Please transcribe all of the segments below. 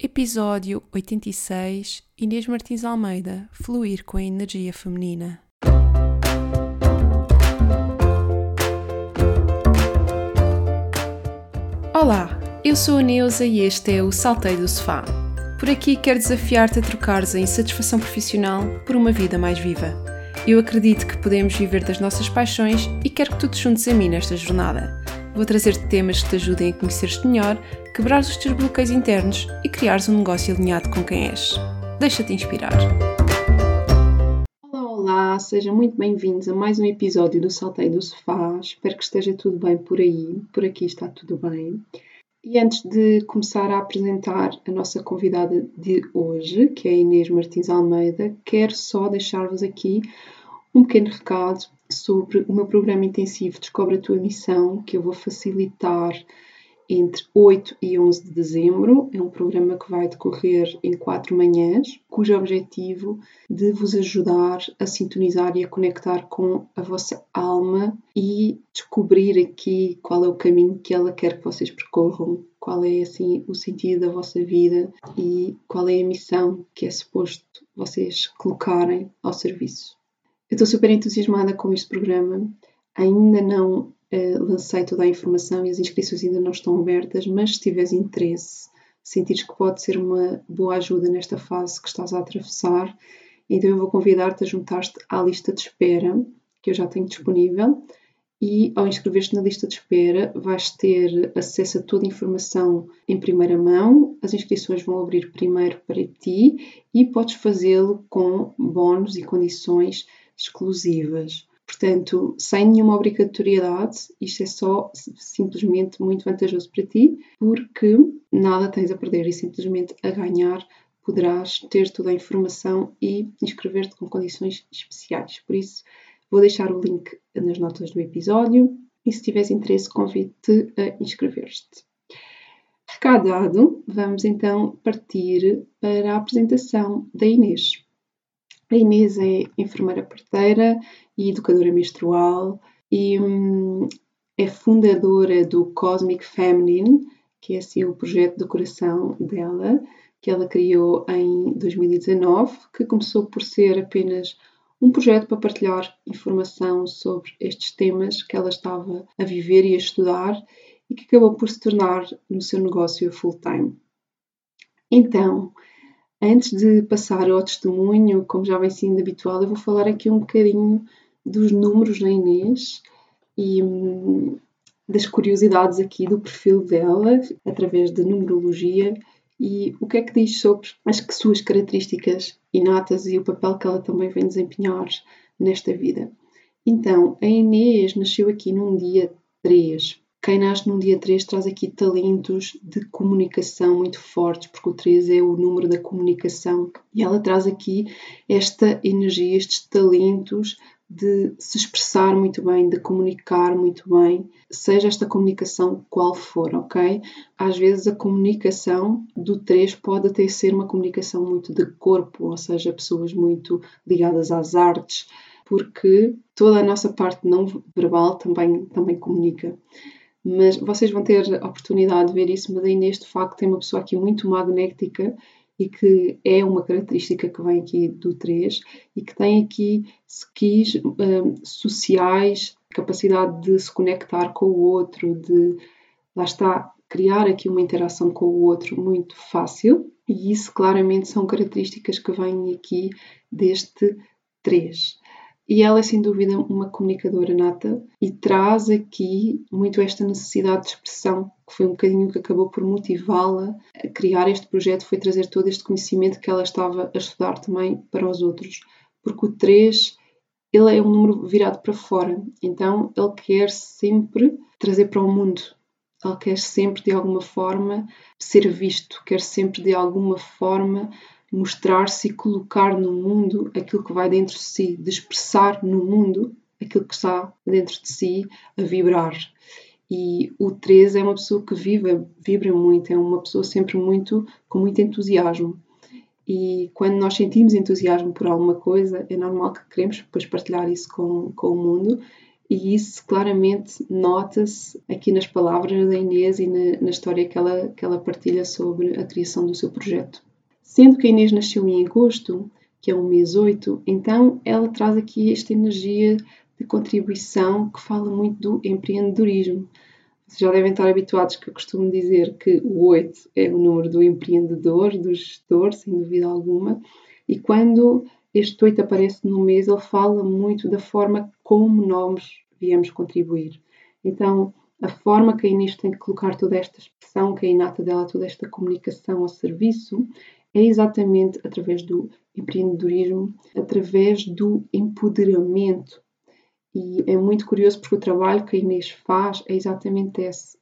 Episódio 86 Inês Martins Almeida Fluir com a energia feminina. Olá, eu sou a Neuza e este é o Salteio do Sofá. Por aqui quero desafiar-te a trocares a insatisfação profissional por uma vida mais viva. Eu acredito que podemos viver das nossas paixões e quero que tu te juntes a mim nesta jornada. Vou trazer-te temas que te ajudem a conhecer-te melhor, quebrar os teus bloqueios internos e criares um negócio alinhado com quem és. Deixa-te inspirar. Olá, olá, sejam muito bem-vindos a mais um episódio do Salteio do Sofá. Espero que esteja tudo bem por aí, por aqui está tudo bem. E antes de começar a apresentar a nossa convidada de hoje, que é Inês Martins Almeida, quero só deixar-vos aqui um pequeno recado sobre o meu programa intensivo Descobre a Tua Missão, que eu vou facilitar entre 8 e 11 de dezembro. É um programa que vai decorrer em quatro manhãs, cujo objetivo de vos ajudar a sintonizar e a conectar com a vossa alma e descobrir aqui qual é o caminho que ela quer que vocês percorram, qual é assim o sentido da vossa vida e qual é a missão que é suposto vocês colocarem ao serviço. Eu estou super entusiasmada com este programa. Ainda não uh, lancei toda a informação e as inscrições ainda não estão abertas, mas se tiveres interesse, sentires que pode ser uma boa ajuda nesta fase que estás a atravessar, então eu vou convidar-te a juntar-te à lista de espera que eu já tenho disponível e ao inscrever-te na lista de espera vais ter acesso a toda a informação em primeira mão. As inscrições vão abrir primeiro para ti e podes fazê-lo com bónus e condições exclusivas. Portanto, sem nenhuma obrigatoriedade, isto é só simplesmente muito vantajoso para ti, porque nada tens a perder e simplesmente a ganhar poderás ter toda a informação e inscrever-te com condições especiais. Por isso, vou deixar o link nas notas do episódio e se tiveres interesse, convido-te a inscrever-te. Recado dado, vamos então partir para a apresentação da Inês. A Inês é enfermeira parteira e educadora menstrual e hum, é fundadora do Cosmic Feminine, que é assim o projeto do coração dela, que ela criou em 2019, que começou por ser apenas um projeto para partilhar informação sobre estes temas que ela estava a viver e a estudar e que acabou por se tornar no seu negócio full-time. Então, Antes de passar ao testemunho, como já vem sendo habitual, eu vou falar aqui um bocadinho dos números da Inês e hum, das curiosidades aqui do perfil dela, através da numerologia, e o que é que diz sobre as suas características inatas e o papel que ela também vem desempenhar nesta vida. Então, a Inês nasceu aqui num dia 3, quem nasce num dia 3 traz aqui talentos de comunicação muito fortes, porque o 3 é o número da comunicação. E ela traz aqui esta energia, estes talentos de se expressar muito bem, de comunicar muito bem, seja esta comunicação qual for, ok? Às vezes a comunicação do 3 pode até ser uma comunicação muito de corpo, ou seja, pessoas muito ligadas às artes, porque toda a nossa parte não verbal também, também comunica mas vocês vão ter a oportunidade de ver isso, mas a Inês de facto é uma pessoa aqui muito magnética e que é uma característica que vem aqui do 3 e que tem aqui skills um, sociais, capacidade de se conectar com o outro, de lá está, criar aqui uma interação com o outro muito fácil e isso claramente são características que vêm aqui deste 3. E ela é sem dúvida uma comunicadora nata e traz aqui muito esta necessidade de expressão, que foi um bocadinho que acabou por motivá-la a criar este projeto, foi trazer todo este conhecimento que ela estava a estudar também para os outros. Porque o 3, ele é um número virado para fora, então ele quer sempre trazer para o mundo. Ele quer sempre de alguma forma ser visto, quer sempre de alguma forma mostrar-se e colocar no mundo aquilo que vai dentro de si, de expressar no mundo aquilo que está dentro de si a vibrar. E o 3 é uma pessoa que vive, vibra muito, é uma pessoa sempre muito com muito entusiasmo. E quando nós sentimos entusiasmo por alguma coisa, é normal que queremos depois partilhar isso com, com o mundo. E isso claramente nota-se aqui nas palavras da Inês e na, na, história que ela, que ela partilha sobre a criação do seu projeto. Sendo que a Inês nasceu em agosto, que é o mês 8, então ela traz aqui esta energia de contribuição que fala muito do empreendedorismo. Vocês já devem estar habituados que eu costumo dizer que o 8 é o número do empreendedor, do gestor, sem dúvida alguma, e quando este 8 aparece no mês, ele fala muito da forma como nós viemos contribuir. Então, a forma que a Inês tem de colocar toda esta expressão, que é inata dela, toda esta comunicação ao serviço, é exatamente através do empreendedorismo, através do empoderamento. E é muito curioso porque o trabalho que a Inês faz é exatamente esse.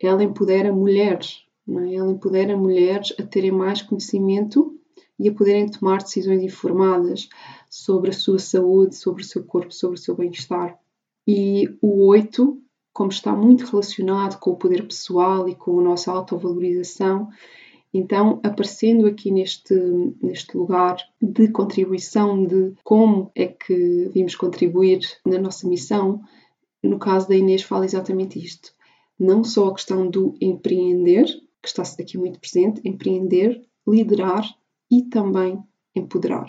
Ela empodera mulheres, é? ela empodera mulheres a terem mais conhecimento e a poderem tomar decisões informadas sobre a sua saúde, sobre o seu corpo, sobre o seu bem-estar. E o 8, como está muito relacionado com o poder pessoal e com a nossa autovalorização, então, aparecendo aqui neste, neste lugar de contribuição, de como é que vimos contribuir na nossa missão, no caso da Inês, fala exatamente isto. Não só a questão do empreender, que está aqui muito presente, empreender, liderar e também empoderar.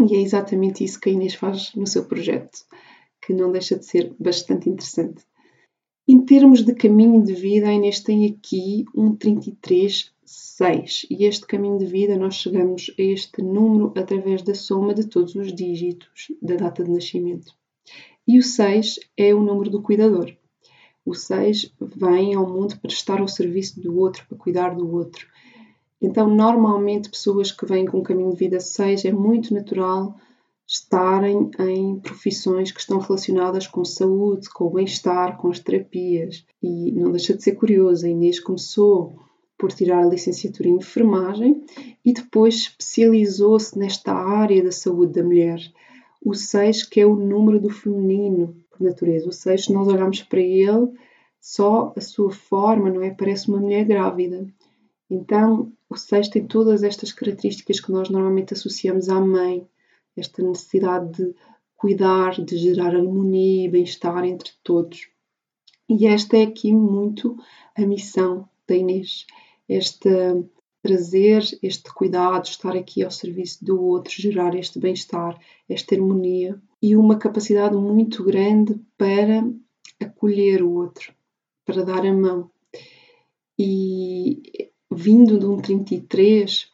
E é exatamente isso que a Inês faz no seu projeto, que não deixa de ser bastante interessante. Em termos de caminho de vida, a Inês tem aqui um 33,6 e este caminho de vida nós chegamos a este número através da soma de todos os dígitos da data de nascimento. E o 6 é o número do cuidador. O 6 vem ao mundo para estar ao serviço do outro, para cuidar do outro. Então, normalmente, pessoas que vêm com um caminho de vida 6 é muito natural estarem em profissões que estão relacionadas com saúde, com o bem-estar, com as terapias. E não deixa de ser curioso, a Inês começou por tirar a licenciatura em enfermagem e depois especializou-se nesta área da saúde da mulher. O 6, que é o número do feminino por natureza. O 6, se nós olharmos para ele, só a sua forma, não é? Parece uma mulher grávida. Então, o 6 tem todas estas características que nós normalmente associamos à mãe, esta necessidade de cuidar, de gerar harmonia e bem-estar entre todos. E esta é aqui muito a missão da Inês, este trazer este cuidado, estar aqui ao serviço do outro, gerar este bem-estar, esta harmonia e uma capacidade muito grande para acolher o outro, para dar a mão. E vindo de um 33,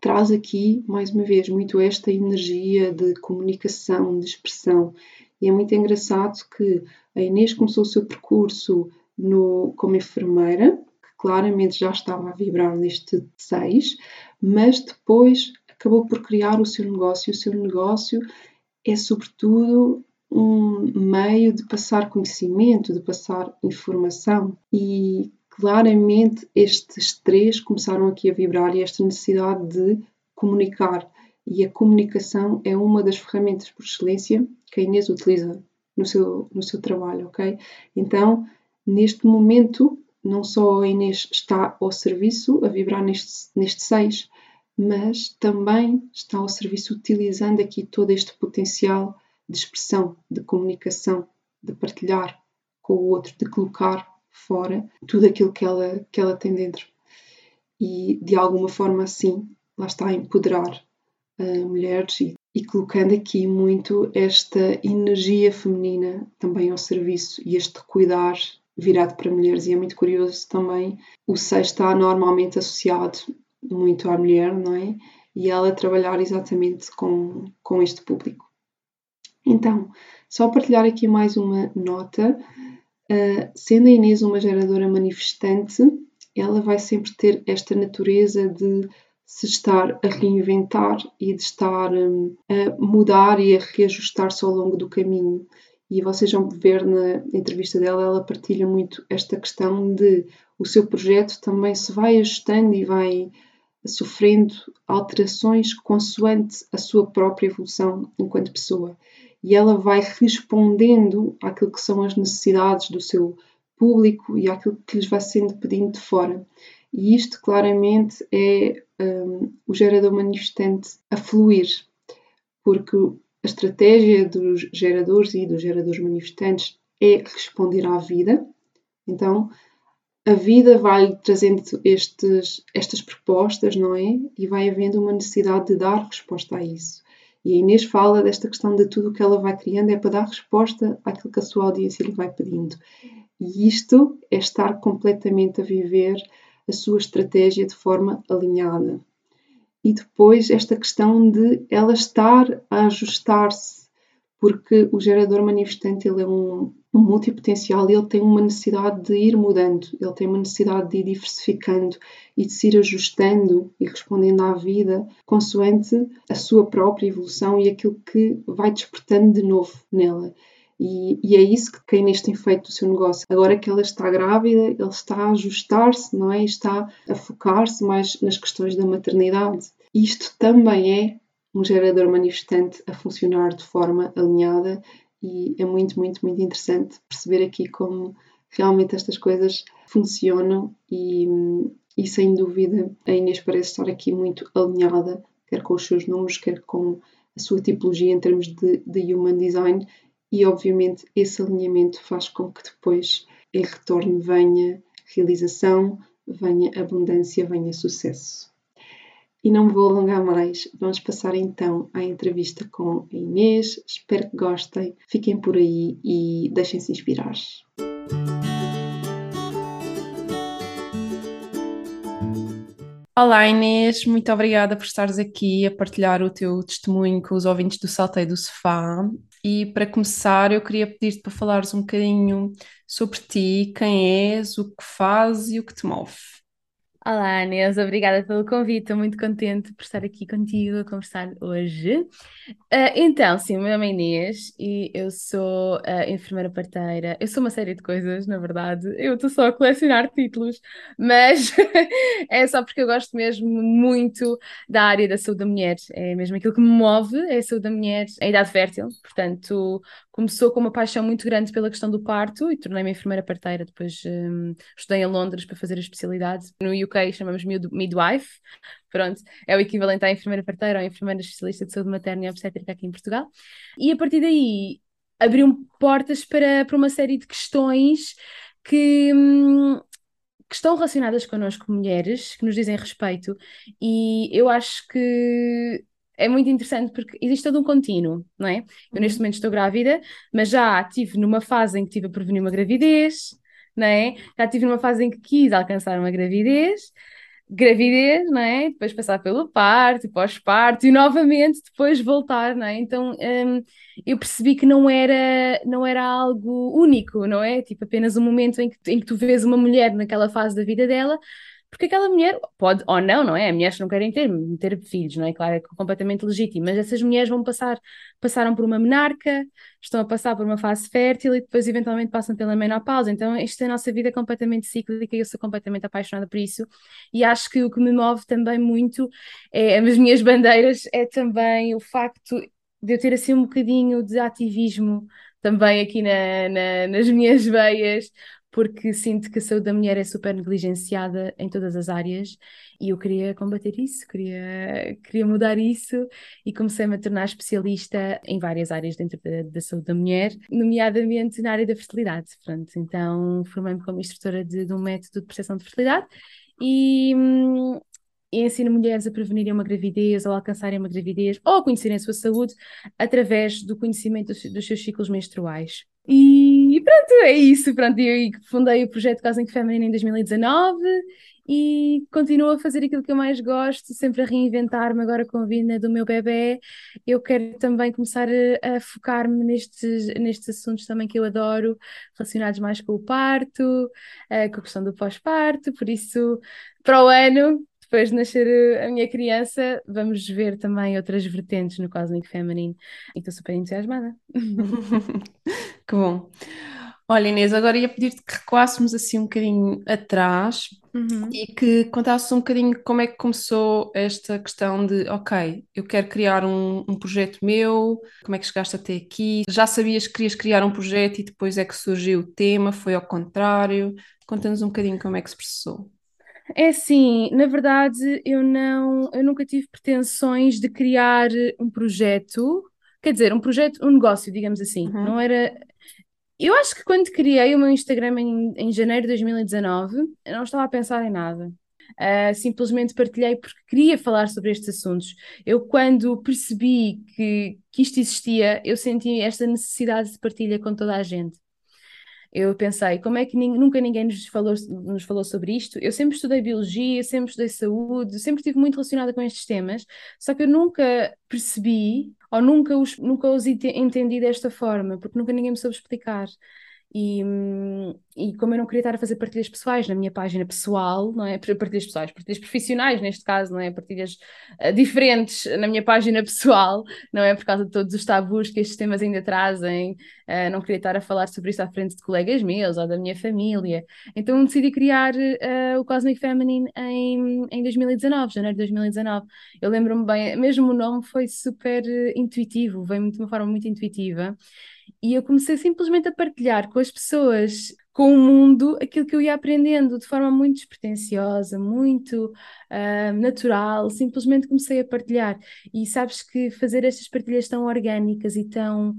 traz aqui, mais uma vez, muito esta energia de comunicação, de expressão. E é muito engraçado que a Inês começou o seu percurso no, como enfermeira, que claramente já estava a vibrar neste 6, mas depois acabou por criar o seu negócio. O seu negócio é, sobretudo, um meio de passar conhecimento, de passar informação. E claramente estes três começaram aqui a vibrar e esta necessidade de comunicar. E a comunicação é uma das ferramentas por excelência que a Inês utiliza no seu, no seu trabalho, ok? Então, neste momento, não só a Inês está ao serviço, a vibrar neste, neste seis, mas também está ao serviço utilizando aqui todo este potencial de expressão, de comunicação, de partilhar com o outro, de colocar fora tudo aquilo que ela, que ela tem dentro. E de alguma forma assim, lá está a empoderar uh, mulheres e, e colocando aqui muito esta energia feminina também ao serviço e este cuidar virado para mulheres. E é muito curioso também, o seis está normalmente associado muito à mulher, não é? E ela trabalhar exatamente com, com este público. Então, só partilhar aqui mais uma nota. Uh, sendo a Inês uma geradora manifestante, ela vai sempre ter esta natureza de se estar a reinventar e de estar um, a mudar e a reajustar-se ao longo do caminho. E vocês vão ver na entrevista dela, ela partilha muito esta questão de o seu projeto também se vai ajustando e vai sofrendo alterações consoante a sua própria evolução enquanto pessoa e ela vai respondendo àquilo que são as necessidades do seu público e àquilo que lhes vai sendo pedido de fora. E isto claramente é um, o gerador manifestante a fluir, porque a estratégia dos geradores e dos geradores manifestantes é responder à vida. Então, a vida vai trazendo estes, estas propostas, não é? E vai havendo uma necessidade de dar resposta a isso. E a Inês fala desta questão de tudo o que ela vai criando é para dar resposta àquilo que a sua audiência lhe vai pedindo. E isto é estar completamente a viver a sua estratégia de forma alinhada. E depois esta questão de ela estar a ajustar-se, porque o gerador manifestante ele é um, um multipotencial e ele tem uma necessidade de ir mudando, ele tem uma necessidade de ir diversificando e de se ir ajustando e respondendo à vida consoante a sua própria evolução e aquilo que vai despertando de novo nela. E, e, é isso que a Inês tem feito do seu negócio. Agora que ela está grávida, ele está a ajustar-se, não é? Está a focar-se mais nas questões da maternidade. Isto também é um gerador manifestante a funcionar de forma alinhada e é muito, muito, muito interessante perceber aqui como realmente estas coisas funcionam e, e sem dúvida a Inês parece estar aqui muito alinhada, quer com os seus números, quer com a sua tipologia em termos de, de human design e obviamente esse alinhamento faz com que depois em retorno venha realização, venha abundância, venha sucesso. E não me vou alongar mais, vamos passar então à entrevista com a Inês. Espero que gostem, fiquem por aí e deixem-se inspirar. Olá Inês, muito obrigada por estares aqui a partilhar o teu testemunho com os ouvintes do Salteio do Sofá. E para começar, eu queria pedir-te para falares um bocadinho sobre ti, quem és, o que fazes e o que te move. Olá, Inês, obrigada pelo convite. Estou muito contente por estar aqui contigo a conversar hoje. Uh, então, sim, meu nome é Inês e eu sou uh, enfermeira parteira. Eu sou uma série de coisas, na verdade. Eu estou só a colecionar títulos, mas é só porque eu gosto mesmo muito da área da saúde da mulher. É mesmo aquilo que me move, é a saúde da mulher em idade fértil. Portanto, começou com uma paixão muito grande pela questão do parto e tornei-me enfermeira parteira. Depois um, estudei em Londres para fazer a especialidade. No chamamos midwife. Pronto, é o equivalente à enfermeira parteira ou enfermeira especialista de saúde materna e obstétrica aqui em Portugal. E a partir daí abriu portas para, para uma série de questões que, hum, que estão relacionadas connosco, mulheres, que nos dizem respeito, e eu acho que é muito interessante porque existe todo um contínuo, não é? Eu neste uhum. momento estou grávida, mas já estive numa fase em que tive a prevenir uma gravidez, não é? Já estive numa fase em que quis alcançar uma gravidez, gravidez, não é? Depois passar pelo parto, pós-parto e novamente depois voltar, não é? Então hum, eu percebi que não era, não era algo único, não é? Tipo apenas um momento em que, em que tu vês uma mulher naquela fase da vida dela porque aquela mulher pode ou não, não é? Há mulheres não querem ter, ter filhos, não é? Claro, é completamente legítimo, mas essas mulheres vão passar, passaram por uma menarca, estão a passar por uma fase fértil e depois eventualmente passam pela menopausa. Então, isto é a nossa vida completamente cíclica e eu sou completamente apaixonada por isso. E acho que o que me move também muito, é, as minhas bandeiras, é também o facto de eu ter assim um bocadinho de ativismo também aqui na, na, nas minhas veias, porque sinto que a saúde da mulher é super negligenciada em todas as áreas e eu queria combater isso, queria, queria mudar isso e comecei-me a tornar especialista em várias áreas dentro da, da, saúde da mulher, nomeadamente na área da fertilidade. Pronto, então formei-me como instrutora de, de um método de percepção de fertilidade e, hum, e ensino mulheres a prevenirem uma gravidez ou alcançarem uma gravidez ou a conhecerem a sua saúde através do conhecimento dos, dos seus ciclos menstruais. E pronto, é isso. Pronto, eu fundei o projeto Cosmic Feminine em 2019 e continuo a fazer aquilo que eu mais gosto, sempre a reinventar-me agora com a vinda do meu bebê. Eu quero também começar a, focar-me nestes, nestes assuntos também que eu adoro, relacionados mais com o parto, uh, com a questão do pós-parto, por isso, para o ano, depois de nascer a minha criança, vamos ver também outras vertentes no Cosmic Feminine. E estou super entusiasmada. que bom. Olha, Inês, agora ia pedir-te que recuássemos assim um bocadinho atrás uhum. e que contasses um bocadinho como é que começou esta questão de, ok, eu quero criar um, um, projeto meu, como é que chegaste até aqui? Já sabias que querias criar um projeto e depois é que surgiu o tema, foi ao contrário? Conta-nos um bocadinho como é que se processou. É assim, na verdade, eu não, eu nunca tive pretensões de criar um projeto, quer dizer, um projeto, um negócio, digamos assim. Uhum. Não era. Eu acho que quando criei o meu Instagram em, em janeiro de 2019, eu não estava a pensar em nada. Uh, simplesmente partilhei porque queria falar sobre estes assuntos. Eu, quando percebi que, que isto existia, eu senti esta necessidade de partilha com toda a gente. Eu pensei, como é que nunca ninguém nos falou, nos falou sobre isto? Eu sempre estudei biologia, sempre estudei saúde, sempre estive muito relacionada com estes temas, só que eu nunca percebi ou nunca os, nunca os entendi desta forma, porque nunca ninguém me soube explicar. E, e como eu não queria estar a fazer partilhas pessoais na minha página pessoal, não é? Partilhas pessoais, partilhas profissionais neste caso, não é? Partilhas uh, diferentes na minha página pessoal, não é? Por causa de todos os tabus que estes temas ainda trazem, uh, não queria estar a falar sobre isso à frente de colegas meus ou da minha família. Então decidi criar uh, o Cosmic Feminine em, em 2019, janeiro de 2019. Eu lembro-me bem, mesmo o nome foi super intuitivo, veio de uma forma muito intuitiva. E eu comecei simplesmente a partilhar com as pessoas, com o mundo, aquilo que eu ia aprendendo de forma muito despretensiosa, muito uh, natural. Simplesmente comecei a partilhar. E sabes que fazer estas partilhas tão orgânicas e tão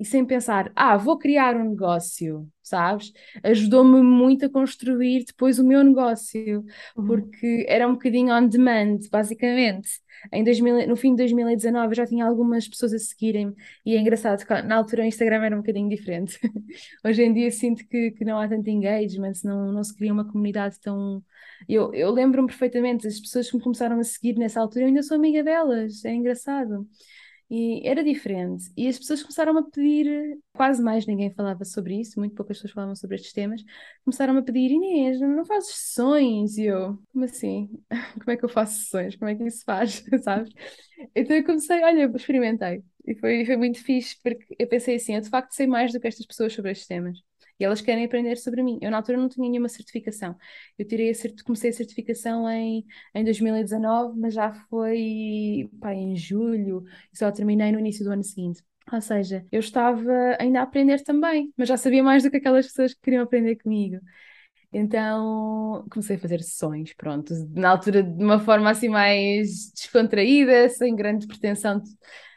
e sem pensar, ah, vou criar um negócio, sabes? Ajudou-me muito a construir depois o meu negócio, uhum. porque era um bocadinho on demand, basicamente. Em 2000, no fim de 2019 eu já tinha algumas pessoas a seguirem e é engraçado na altura o Instagram era um bocadinho diferente. Hoje em dia sinto que, que não há tanto engagement, não, não se cria uma comunidade tão. Eu, eu lembro-me perfeitamente, as pessoas que me começaram a seguir nessa altura, eu ainda sou amiga delas, é engraçado. E era diferente. E as pessoas começaram a pedir, quase mais ninguém falava sobre isso, muito poucas pessoas falavam sobre estes temas. Começaram a pedir, Inês, não fazes sessões? E eu, como assim? Como é que eu faço sessões? Como é que isso faz? Sabes? Então eu comecei, olha, experimentei. E foi, foi muito fixe, porque eu pensei assim, eu de facto sei mais do que estas pessoas sobre estes temas e elas querem aprender sobre mim. Eu, na altura, não tinha nenhuma certificação. Eu tirei a cert... comecei a certificação em, em 2019, mas já foi pá, em julho, e só terminei no início do ano seguinte. Ou seja, eu estava ainda a aprender também, mas já sabia mais do que aquelas pessoas que queriam aprender comigo. Então comecei a fazer sessões, pronto, na altura de uma forma assim mais descontraída, sem grande pretensão.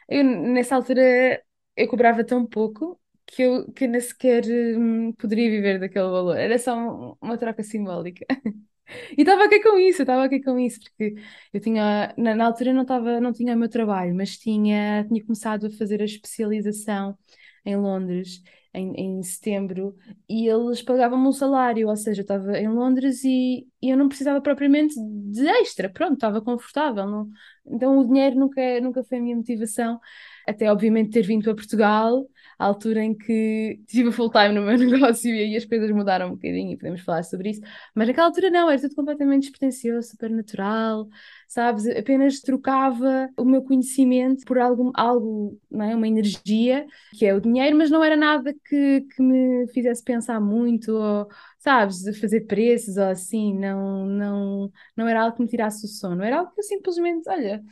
Eu, nessa altura eu cobrava tão pouco que eu, que nem sequer hum, poderia viver daquele valor. Era só uma, troca simbólica. E estava aqui com isso, estava aqui com isso, porque eu tinha, na, na altura não estava, não tinha o meu trabalho, mas tinha, tinha começado a fazer a especialização em Londres em, em setembro e eles pagavam-me um salário, ou seja, eu estava em Londres e, e, eu não precisava propriamente de extra, pronto, estava confortável. Não, então o dinheiro nunca, nunca foi a minha motivação, até obviamente ter vindo para Portugal à altura em que tive full time no meu negócio e aí as coisas mudaram um bocadinho e podemos falar sobre isso, mas naquela altura não, era tudo completamente despretensioso, super natural, sabes? Apenas trocava o meu conhecimento por algo, algo não é? uma energia, que é o dinheiro, mas não era nada que, que me fizesse pensar muito ou, sabes, fazer preços ou assim, não, não, não era algo que me tirasse o sono, era algo que eu simplesmente, olha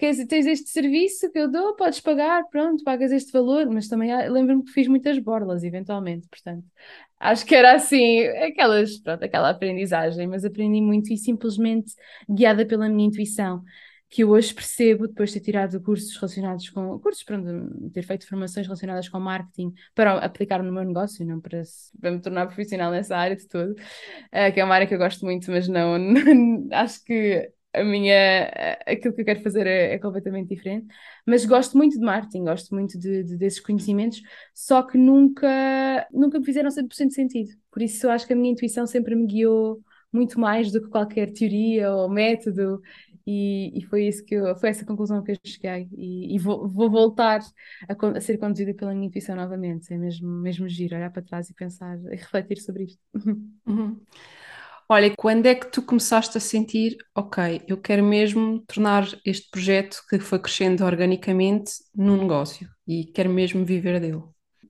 queres, tens este serviço que eu dou, podes pagar, pronto, pagas este valor, mas também lembro-me que fiz muitas borlas, eventualmente, portanto, acho que era assim, aquelas, pronto, aquela aprendizagem, mas aprendi muito e simplesmente guiada pela minha intuição, que eu hoje percebo, depois de ter tirado cursos relacionados com, cursos, pronto, ter feito formações relacionadas com marketing para aplicar no meu negócio, não para, para me tornar profissional nessa área de tudo, uh, que é uma área que eu gosto muito, mas não acho que a minha, aquilo que eu quero fazer é, é, completamente diferente, mas gosto muito de marketing, gosto muito de, de, desses conhecimentos, só que nunca, nunca me fizeram 100% sentido. Por isso eu acho que a minha intuição sempre me guiou muito mais do que qualquer teoria ou método, e, e foi isso que eu, foi essa conclusão que eu cheguei, e, e vou, vou, voltar a, a, ser conduzida pela minha intuição novamente, é mesmo, mesmo giro, olhar para trás e pensar e refletir sobre isto. Uhum. Olha, quando é que tu começaste a sentir, ok, eu quero mesmo tornar este projeto que foi crescendo organicamente num negócio e quero mesmo viver dele?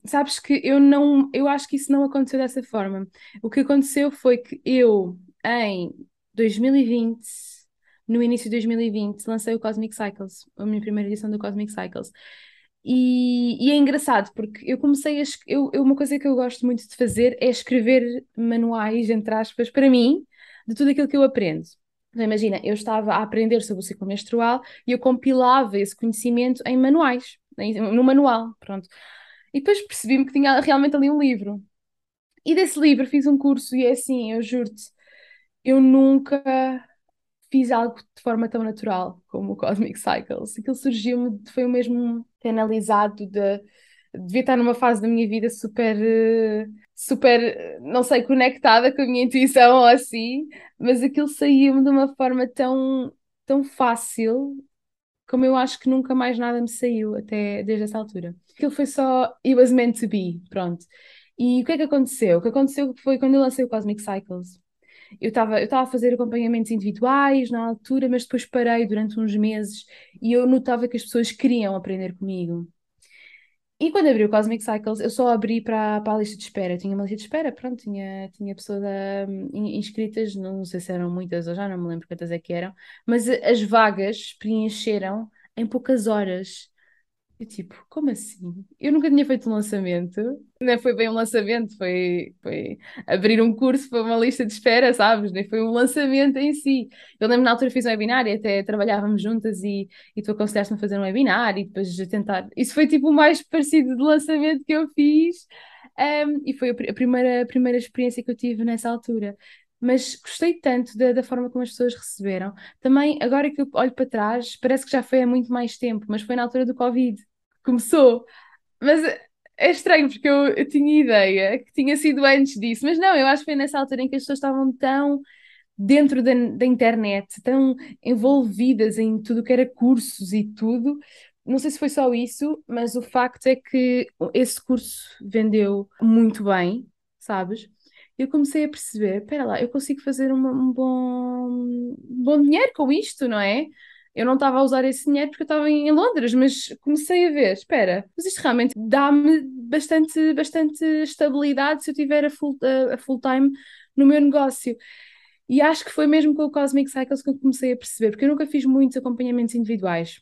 Sabes que eu não, eu acho que isso não aconteceu dessa forma. O que aconteceu foi que eu, em 2020, no início de 2020, lancei o Cosmic Cycles, a minha primeira edição do Cosmic Cycles. E, e, é engraçado porque eu comecei a. Eu, eu, uma coisa que eu gosto muito de fazer é escrever manuais, entre aspas, para mim, de tudo aquilo que eu aprendo. Então, imagina, eu estava a aprender sobre o ciclo menstrual e eu compilava esse conhecimento em manuais. no manual, pronto. E depois percebi-me que tinha realmente ali um livro. E desse livro fiz um curso e é assim, eu juro-te, eu nunca fiz algo de forma tão natural como o Cosmic Cycles. Aquilo surgiu-me, foi o mesmo analisado de devia estar numa fase da minha vida super, super, não sei, conectada com a minha intuição ou assim, mas aquilo saía-me de uma forma tão, tão fácil como eu acho que nunca mais nada me saiu até desde essa altura. Aquilo foi só it was meant to be, pronto. E o que é que aconteceu? O que aconteceu foi quando eu lancei o Cosmic Cycles. Eu estava eu estava a fazer acompanhamentos individuais na altura, mas depois parei durante uns meses e eu notava que as pessoas queriam aprender comigo. E quando abri o Cosmic Cycles, eu só abri para, para a lista de espera. Eu tinha uma lista de espera, pronto, tinha, tinha pessoas um, inscritas, não sei se eram muitas ou já não me lembro quantas é que eram, mas as vagas preencheram em poucas horas. Eu tipo, como assim? Eu nunca tinha feito um lançamento, nem foi bem um lançamento, foi, foi abrir um curso para uma lista de espera, sabes? Nem foi um lançamento em si. Eu lembro na altura fiz um webinar e até trabalhávamos juntas e, e tu aconselhaste-me a fazer um webinar e depois de tentar. Isso foi tipo o mais parecido de lançamento que eu fiz um, e foi a, primeira, a primeira experiência que eu tive nessa altura mas gostei tanto da, da, forma como as pessoas receberam. Também, agora que eu olho para trás, parece que já foi há muito mais tempo, mas foi na altura do Covid começou. Mas é estranho, porque eu, eu tinha ideia que tinha sido antes disso, mas não, eu acho que foi nessa altura em que as pessoas estavam tão dentro da, da internet, tão envolvidas em tudo que era cursos e tudo. Não sei se foi só isso, mas o facto é que esse curso vendeu muito bem, sabes? Eu comecei a perceber, espera lá, eu consigo fazer uma, um bom, um bom dinheiro com isto, não é? Eu não estava a usar esse dinheiro porque eu estava em Londres, mas comecei a ver, espera, mas isto realmente dá-me bastante, bastante estabilidade se eu tiver a full, a, a full time no meu negócio. E acho que foi mesmo com o Cosmic Cycles que eu comecei a perceber, porque eu nunca fiz muitos acompanhamentos individuais.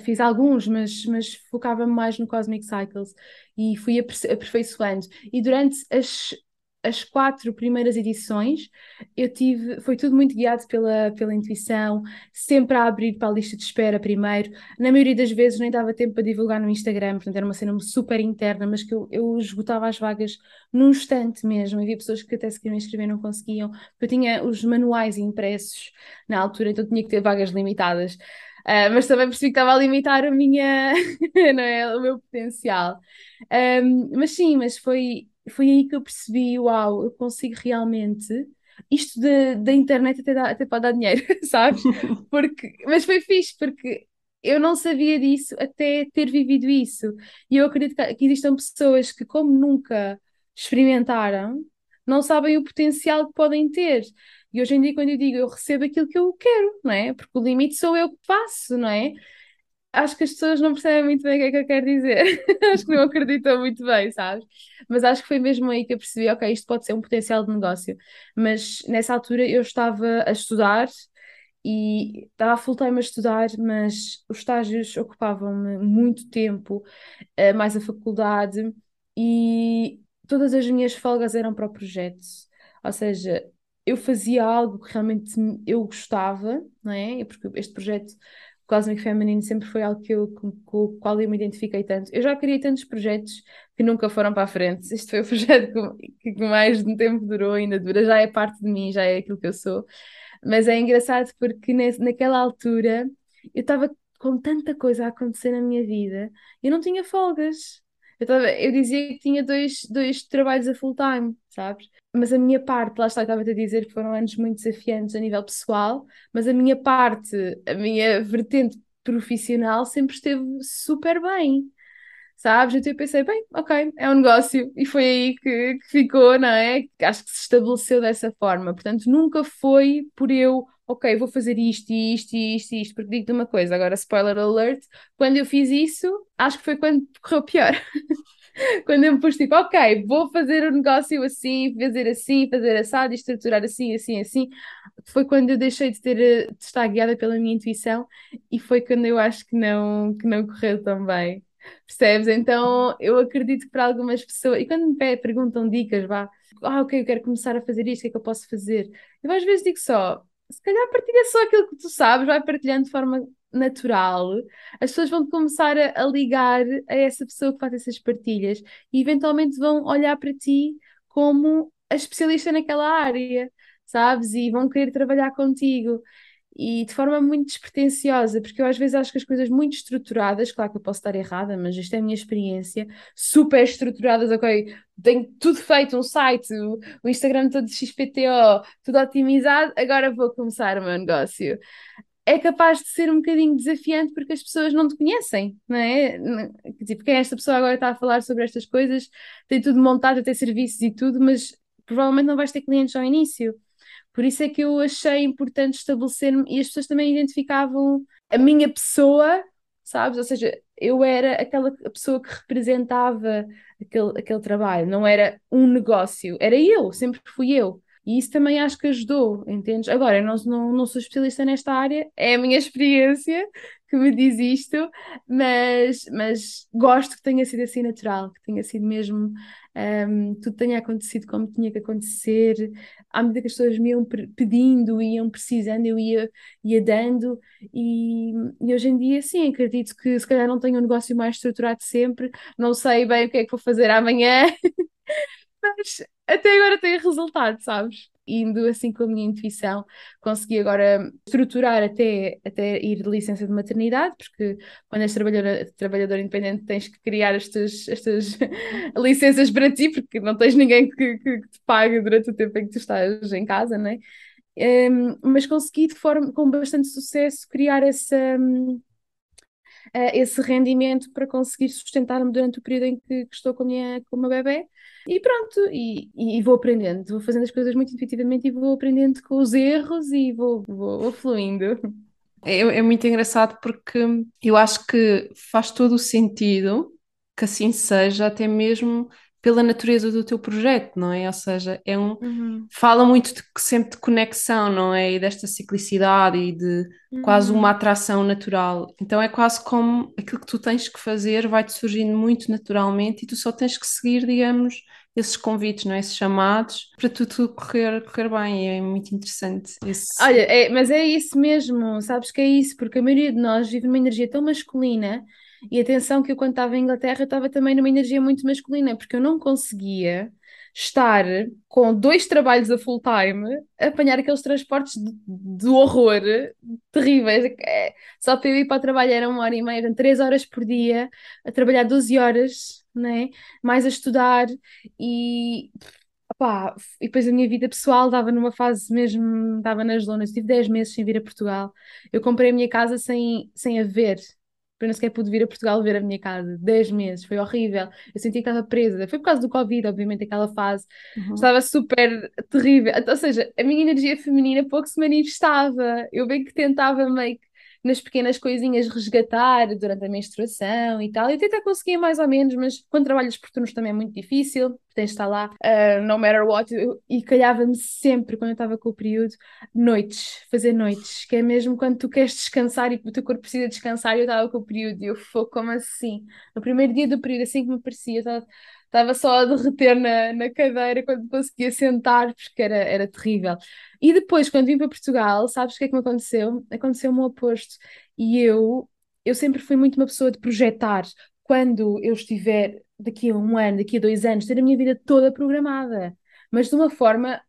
Fiz alguns, mas, mas focava-me mais no Cosmic Cycles e fui aperfeiçoando. E durante as as quatro primeiras edições eu tive, foi tudo muito guiado pela, pela intuição, sempre a abrir para a lista de espera primeiro. Na maioria das vezes nem dava tempo para divulgar no Instagram, portanto era uma cena super interna, mas que eu, eu esgotava as vagas num instante mesmo. Havia pessoas que até se queriam inscrever não conseguiam, porque eu tinha os manuais impressos na altura, então tinha que ter vagas limitadas. Uh, mas também percebi que estava a limitar a minha, não é, o meu potencial. Um, mas sim, mas foi, foi aí que eu percebi, uau, eu consigo realmente. Isto da internet até, dá, até pode dar dinheiro, sabes? Porque, mas foi fixe, porque eu não sabia disso até ter vivido isso. E eu acredito que, que existam pessoas que, como nunca experimentaram, não sabem o potencial que podem ter. E hoje em dia, quando eu digo eu recebo aquilo que eu quero, não é? Porque o limite sou eu que faço, não é? Acho que as pessoas não percebem muito bem o que é que eu quero dizer. acho que não acreditam muito bem, sabes? Mas acho que foi mesmo aí que eu percebi, ok, isto pode ser um potencial de negócio. Mas nessa altura eu estava a estudar e estava full time a estudar, mas os estágios ocupavam-me muito tempo, eh, mais a faculdade, e todas as minhas folgas eram para o projeto. Ou seja, eu fazia algo que realmente eu gostava, não é? Porque este projeto Cosmic Feminine sempre foi algo que eu, com, com, o qual eu me identifiquei tanto. Eu já criei tantos projetos que nunca foram para a frente. Este foi o projeto que, que mais de um tempo durou, ainda dura, já é parte de mim, já é aquilo que eu sou. Mas é engraçado porque nesse, naquela altura eu estava com tanta coisa a acontecer na minha vida, eu não tinha folgas. Eu, tava, eu dizia que tinha dois, dois trabalhos a full time, sabes? Mas a minha parte, lá está, estava-te a dizer que foram anos muito desafiantes a nível pessoal, mas a minha parte, a minha vertente profissional sempre esteve super bem, sabes? Então eu pensei, bem, ok, é um negócio, e foi aí que, que ficou, não é? Acho que se estabeleceu dessa forma, portanto, nunca foi por eu ok, vou fazer isto, isto, isto, isto, porque digo-te uma coisa, agora spoiler alert, quando eu fiz isso, acho que foi quando correu pior. quando eu me pus tipo, ok, vou fazer o um negócio assim, fazer assim, fazer assado, estruturar assim, assim, assim, foi quando eu deixei de ter de estar guiada pela minha intuição e foi quando eu acho que não, que não correu tão bem. Percebes? Então eu acredito que para algumas pessoas, e quando me perguntam dicas, vá, ah, ok, eu quero começar a fazer isto, o que é que eu posso fazer? Eu às vezes digo só, se calhar partilha só aquilo que tu sabes, vai partilhando de forma natural, as pessoas vão começar a, a ligar a essa pessoa que faz essas partilhas e eventualmente vão olhar para ti como a especialista naquela área, sabes? E vão querer trabalhar contigo e de forma muito despretensiosa, porque eu às vezes acho que as coisas muito estruturadas, claro que eu posso estar errada, mas isto é a minha experiência, super estruturadas, ok, tenho tudo feito, um site, o, o Instagram todo XPTO, tudo otimizado, agora vou começar o meu negócio. É capaz de ser um bocadinho desafiante porque as pessoas não te conhecem, não é? Tipo, quem é esta pessoa agora está a falar sobre estas coisas, tem tudo montado, tem serviços e tudo, mas provavelmente não vais ter clientes ao início. Por isso é que eu achei importante estabelecer-me e as pessoas também identificavam a minha pessoa, sabes? Ou seja, eu era aquela pessoa que representava aquele, aquele trabalho, não era um negócio, era eu, sempre fui eu. E isso também acho que ajudou, entendes? Agora, eu não, não, não sou especialista nesta área, é a minha experiência que me diz isto, mas, mas gosto que tenha sido assim natural, que tenha sido mesmo um, tudo tenha acontecido como tinha que acontecer. À medida que as pessoas me iam pedindo, iam precisando, eu ia, ia dando, e, e hoje em dia, sim, acredito que se calhar não tenho um negócio mais estruturado sempre, não sei bem o que é que vou fazer amanhã, mas até agora tem resultado, sabes? Indo assim com a minha intuição, consegui agora estruturar até, até ir de licença de maternidade, porque quando és trabalhador, trabalhador independente tens que criar estas, estas licenças para ti, porque não tens ninguém que, que, que te pague durante o tempo em que tu estás em casa, não é? Um, mas consegui de forma com bastante sucesso criar essa, um, esse rendimento para conseguir sustentar-me durante o período em que, que, estou com a minha com uma bebê. E pronto, e, e, vou aprendendo, vou fazendo as coisas muito intuitivamente e vou aprendendo com os erros e vou, vou, vou fluindo. É, é muito engraçado porque eu acho que faz todo o sentido que assim seja, até mesmo pela natureza do teu projeto, não é? Ou seja, é um uhum. fala muito de, sempre de conexão, não é? E desta ciclicidade e de uhum. quase uma atração natural. Então é quase como aquilo que tu tens que fazer vai-te surgindo muito naturalmente e tu só tens que seguir, digamos, esses convites, não é? esses chamados, para tudo correr, correr bem. É muito interessante. Esse... Olha, é, mas é isso mesmo, sabes que é isso, porque a maioria de nós vive numa energia tão masculina e atenção que eu quando estava em Inglaterra estava também numa energia muito masculina, porque eu não conseguia estar com dois trabalhos a full time, a apanhar aqueles transportes de horror terríveis. É, só para eu ir para o trabalho era uma hora e meia, eram três horas por dia, a trabalhar 12 horas, né? mais a estudar e. Opá, e depois a minha vida pessoal estava numa fase mesmo, estava nas lonas, tive 10 meses sem vir a Portugal. Eu comprei a minha casa sem, sem a ver, eu nem sequer pude vir a Portugal ver a minha casa. 10 meses, foi horrível. Eu senti que estava presa. Foi por causa do Covid, obviamente, aquela fase. Uhum. Estava super terrível. Ou seja, a minha energia feminina pouco se manifestava. Eu bem que tentava meio que nas pequenas coisinhas resgatar durante a menstruação e tal. Eu até conseguia mais ou menos, mas quando trabalhas por turnos também é muito difícil, tens de estar lá uh, no matter what. Eu, e calhava-me sempre, quando eu estava com o período, noites, fazer noites, que é mesmo quando tu queres descansar e o teu corpo precisa descansar. Eu estava com o período e eu fui como assim? No primeiro dia do período, assim que me parecia, eu estava estava só a derreter na, na cadeira quando conseguia sentar, porque era, era terrível. E depois, quando vim para Portugal, sabes o que é que me aconteceu? Aconteceu-me o oposto. E eu, eu sempre fui muito uma pessoa de projetar. Quando eu estiver daqui a um ano, daqui a dois anos, ter a minha vida toda programada. Mas de uma forma,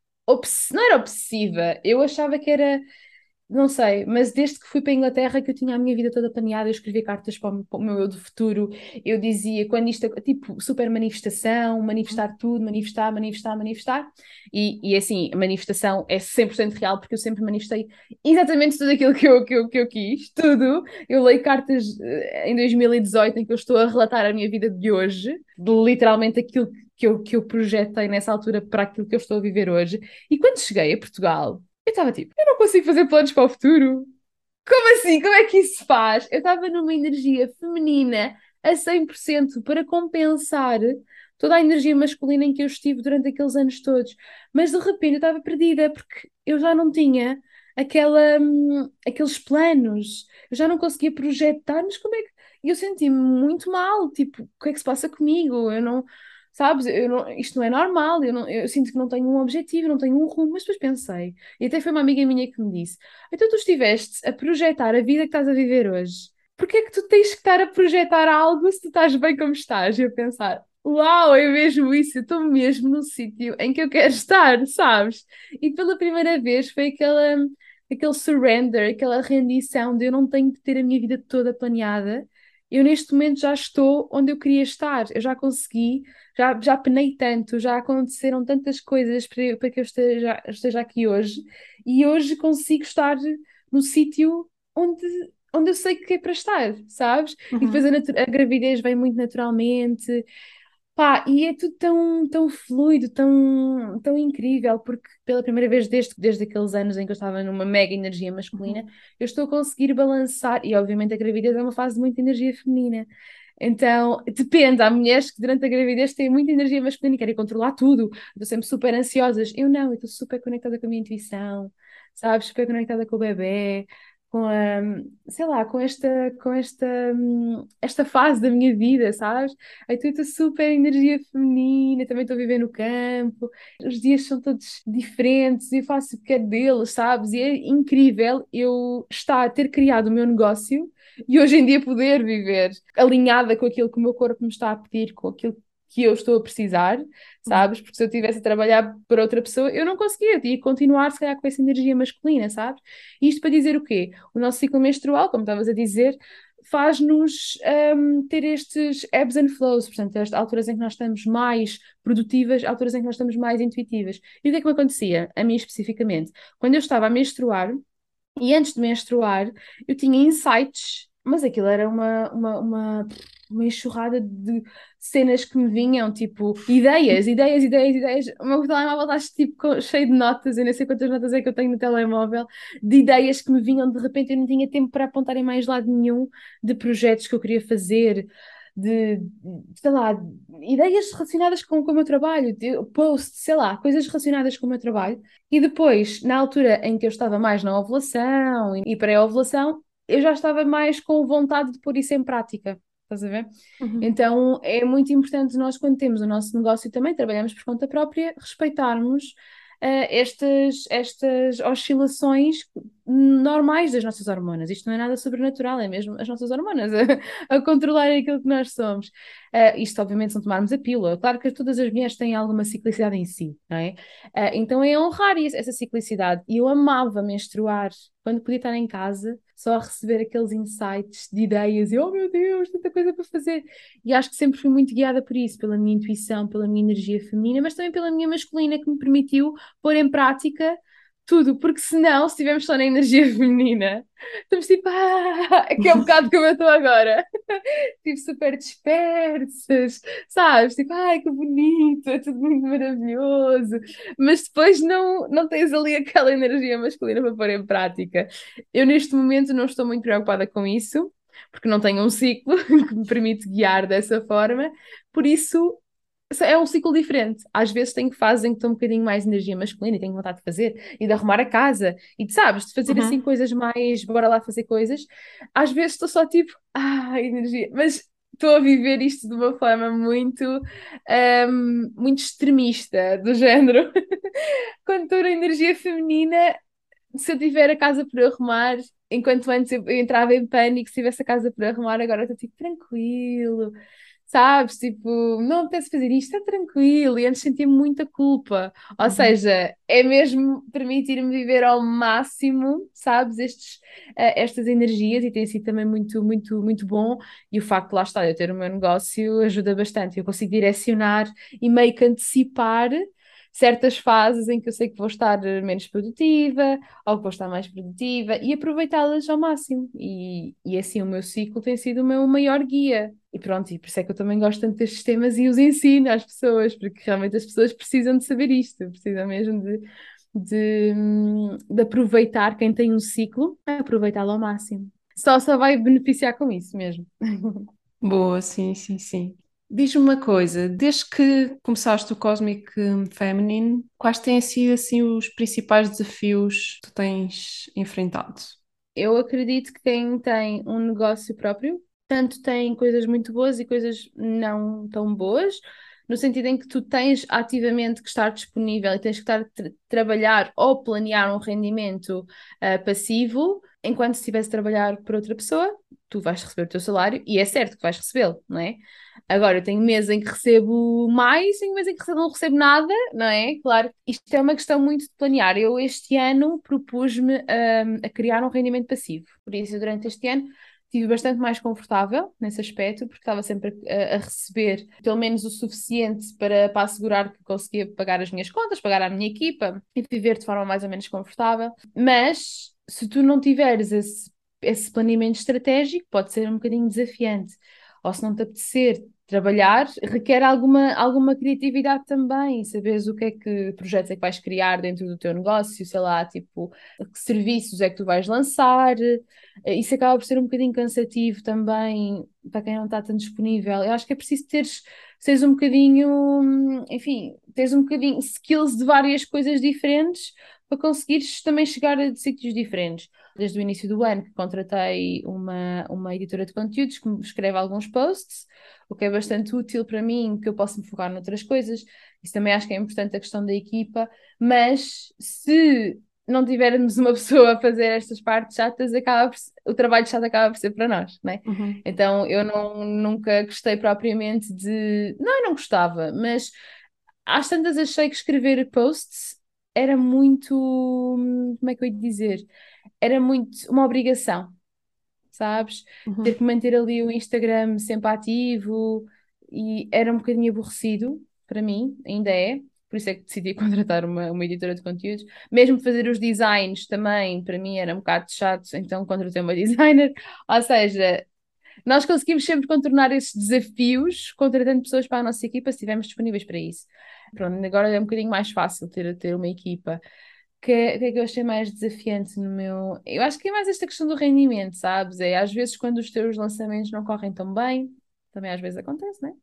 não era obsessiva. Eu achava que era não sei, mas desde que fui para a Inglaterra que eu tinha a minha vida toda planeada, eu escrevia cartas para o, para o meu eu do futuro, eu dizia quando isto, tipo, super manifestação, manifestar tudo, manifestar, manifestar, manifestar, e, e assim, a manifestação é 100% real porque eu sempre manifestei exatamente tudo aquilo que eu, que eu, que eu quis, tudo. Eu leio cartas eh, em 2018 em que eu estou a relatar a minha vida de hoje, de literalmente aquilo que eu, que eu projetei nessa altura para aquilo que eu estou a viver hoje, e quando cheguei a Portugal, eu estava tipo, eu não consigo fazer planos para o futuro. Como assim? Como é que isso se faz? Eu estava numa energia feminina a 100% para compensar toda a energia masculina em que eu estive durante aqueles anos todos. Mas de repente eu estava perdida porque eu já não tinha aquela, hum, aqueles planos, eu já não conseguia projetar, mas como é que. E eu senti-me muito mal, tipo, o que é que se passa comigo? Eu não sabes? Eu não, isto não é normal, eu, não, eu sinto que não tenho um objetivo, não tenho um rumo, mas depois pensei, e até foi uma amiga minha que me disse: então tu estiveste a projetar a vida que estás a viver hoje, porquê é que tu tens que estar a projetar algo se tu estás bem como estás? E eu pensar, uau, é mesmo isso, eu estou mesmo no sítio em que eu quero estar, sabes? E pela primeira vez foi aquela, aquele surrender, aquela rendição de eu não tenho que ter a minha vida toda planeada. Eu neste momento já estou onde eu queria estar, eu já consegui, já, já penei tanto, já aconteceram tantas coisas para, para que eu esteja, esteja aqui hoje, e hoje consigo estar no sítio onde, onde eu sei que é para estar, sabes? Uhum. E depois a, a, gravidez vem muito naturalmente, Pá, e é tudo tão, tão fluido, tão, tão incrível, porque pela primeira vez desde, desde aqueles anos em que eu estava numa mega energia masculina, uhum. eu estou a conseguir balançar, e obviamente a gravidez é uma fase de muita energia feminina. Então, depende, há mulheres que durante a gravidez têm muita energia masculina e querem controlar tudo, estão sempre super ansiosas. Eu não, eu estou super conectada com a minha intuição, sabes? Super conectada com o bebê, com a, sei lá, com esta, com esta, esta fase da minha vida, sabes? Eu estou super energia feminina, também estou a viver no campo, os dias são todos diferentes, eu faço o que quero deles, sabes? E é incrível eu estar, ter criado o meu negócio e hoje em dia poder viver alinhada com aquilo que o meu corpo me está a pedir, com aquilo que eu estou a precisar, sabes? Porque se eu estivesse a trabalhar para outra pessoa, eu não conseguia, que continuar, se calhar, com essa energia masculina, sabes? E isto para dizer o quê? O nosso ciclo menstrual, como estavas a dizer, faz-nos um, ter estes ebbs and flows, portanto, as alturas em que nós estamos mais produtivas, alturas em que nós estamos mais intuitivas. E o que é que me acontecia, a mim especificamente? Quando eu estava a menstruar, e antes de menstruar, eu tinha insights, mas aquilo era uma, uma, uma uma enxurrada de cenas que me vinham, tipo, ideias, ideias, ideias, ideias. O meu telemóvel está tipo cheio de notas, eu nem sei quantas notas é que eu tenho no telemóvel, de ideias que me vinham de repente, eu não tinha tempo para apontar em mais lado nenhum, de projetos que eu queria fazer, de, sei lá, ideias relacionadas com, com o meu trabalho, de post, sei lá, coisas relacionadas com o meu trabalho. E depois, na altura em que eu estava mais na ovulação e pré-ovulação, eu já estava mais com vontade de pôr isso em prática estás a ver? Uhum. Então é muito importante nós, quando temos o nosso negócio também, trabalhamos por conta própria, respeitarmos uh, estas, estas oscilações normais das nossas hormonas. Isto não é nada sobrenatural, é mesmo as nossas hormonas a, a controlar aquilo que nós somos. Uh, isto, obviamente, se não tomarmos a pílula. Claro que todas as mulheres têm alguma ciclicidade em si, não é? Uh, então é honrar essa ciclicidade. E eu amava menstruar quando podia estar em casa, só a receber aqueles insights de ideias e oh meu Deus, tanta coisa para fazer. E acho que sempre fui muito guiada por isso, pela minha intuição, pela minha energia feminina, mas também pela minha masculina que me permitiu pôr em prática tudo, porque senão, se estivermos só na energia feminina, estamos tipo, ah, que é um bocado como eu estou agora, tipo, super dispersas, sabes? Tipo, ai, que bonito, é tudo muito maravilhoso, mas depois não, não tens ali aquela energia masculina para pôr em prática. Eu, neste momento, não estou muito preocupada com isso, porque não tenho um ciclo que me permite guiar dessa forma, por isso é um ciclo diferente. Às vezes tenho fases em que estou um bocadinho mais energia masculina e tenho vontade de fazer e de arrumar a casa e de, sabes, de fazer uhum. assim coisas mais, bora lá fazer coisas. Às vezes estou só tipo, ah, energia, mas estou a viver isto de uma forma muito, um, muito extremista, do género. Quando estou na energia feminina, se eu tiver a casa por arrumar, enquanto antes eu, entrava em pânico, se tivesse a casa por arrumar, agora estou tipo tranquilo sabes? Tipo, não apetece fazer isto, está tranquilo. E antes sentia muita culpa. Ou uhum. seja, é mesmo permitir-me viver ao máximo, sabes? Estes, uh, estas energias e tem sido também muito, muito, muito bom. E o facto de lá estar, eu ter o meu negócio ajuda bastante. Eu consigo direcionar e meio que antecipar certas fases em que eu sei que vou estar menos produtiva ou que vou estar mais produtiva e aproveitá-las ao máximo. E, e assim o meu ciclo tem sido o meu maior guia. E pronto, e por isso é que eu também gosto tanto destes temas e os ensino às pessoas, porque realmente as pessoas precisam de saber isto, precisam mesmo de, de, de aproveitar quem tem um ciclo, aproveitá-lo ao máximo. Só, só vai beneficiar com isso mesmo. Boa, sim, sim, sim. Diz-me uma coisa, desde que começaste o Cosmic Feminine, quais têm sido assim os principais desafios que tu tens enfrentado? Eu acredito que quem tem um negócio próprio, tanto tem coisas muito boas e coisas não tão boas. no sentido em que tu tens ativamente que estar disponível e tens que estar a tra trabalhar ou planear um rendimento uh, passivo, enquanto se estivesse a trabalhar por outra pessoa, tu vais receber o teu salário e é certo que vais recebê-lo, não é? Agora, eu tenho meses em que recebo mais, tenho meses em que não recebo nada, não é? Claro, isto é uma questão muito de planear. Eu este ano propus-me um, a criar um rendimento passivo, por isso durante este ano estive bastante mais confortável nesse aspecto, porque estava sempre a, a, receber pelo menos o suficiente para, para assegurar que conseguia pagar as minhas contas, pagar a minha equipa e viver de forma mais ou menos confortável. Mas se tu não tiveres esse, esse planeamento estratégico, pode ser um bocadinho desafiante. Ou se não te apetecer trabalhar requer alguma, alguma criatividade também, saberes o que é que projetos é que vais criar dentro do teu negócio, sei lá, tipo, que serviços é que tu vais lançar, eh, isso acaba por ser um bocadinho cansativo também para quem não está tão disponível. Eu acho que é preciso teres, seres um bocadinho, enfim, teres um bocadinho skills de várias coisas diferentes para conseguires também chegar a sítios diferentes. Desde o início do ano que contratei uma, uma editora de conteúdos que me escreve alguns posts, o que é bastante útil para mim, que eu posso me focar noutras coisas. Isso também acho que é importante a questão da equipa, mas se não tivermos uma pessoa a fazer estas partes chatas, acaba por, o trabalho chato acaba por ser para nós, né? Uhum. Então eu não, nunca gostei propriamente de. Não, eu não gostava, mas às tantas achei que escrever posts era muito. Como é que eu ia dizer? Era muito uma obrigação sabes? Uhum. Ter que manter ali o Instagram sempre ativo e era um bocadinho aborrecido para mim, ainda é. Por isso é que decidi contratar uma, uma editora de conteúdos. Mesmo fazer os designs também, para mim era um bocado chato, então contratei uma designer. Ou seja, nós conseguimos sempre contornar esses desafios contratando pessoas para a nossa equipa se estivermos disponíveis para isso. Pronto, agora é um bocadinho mais fácil ter, ter uma equipa que que é que eu achei mais desafiante no meu. Eu acho que é mais esta questão do rendimento, sabes? É às vezes quando os teus lançamentos não correm tão bem, também às vezes acontece, né?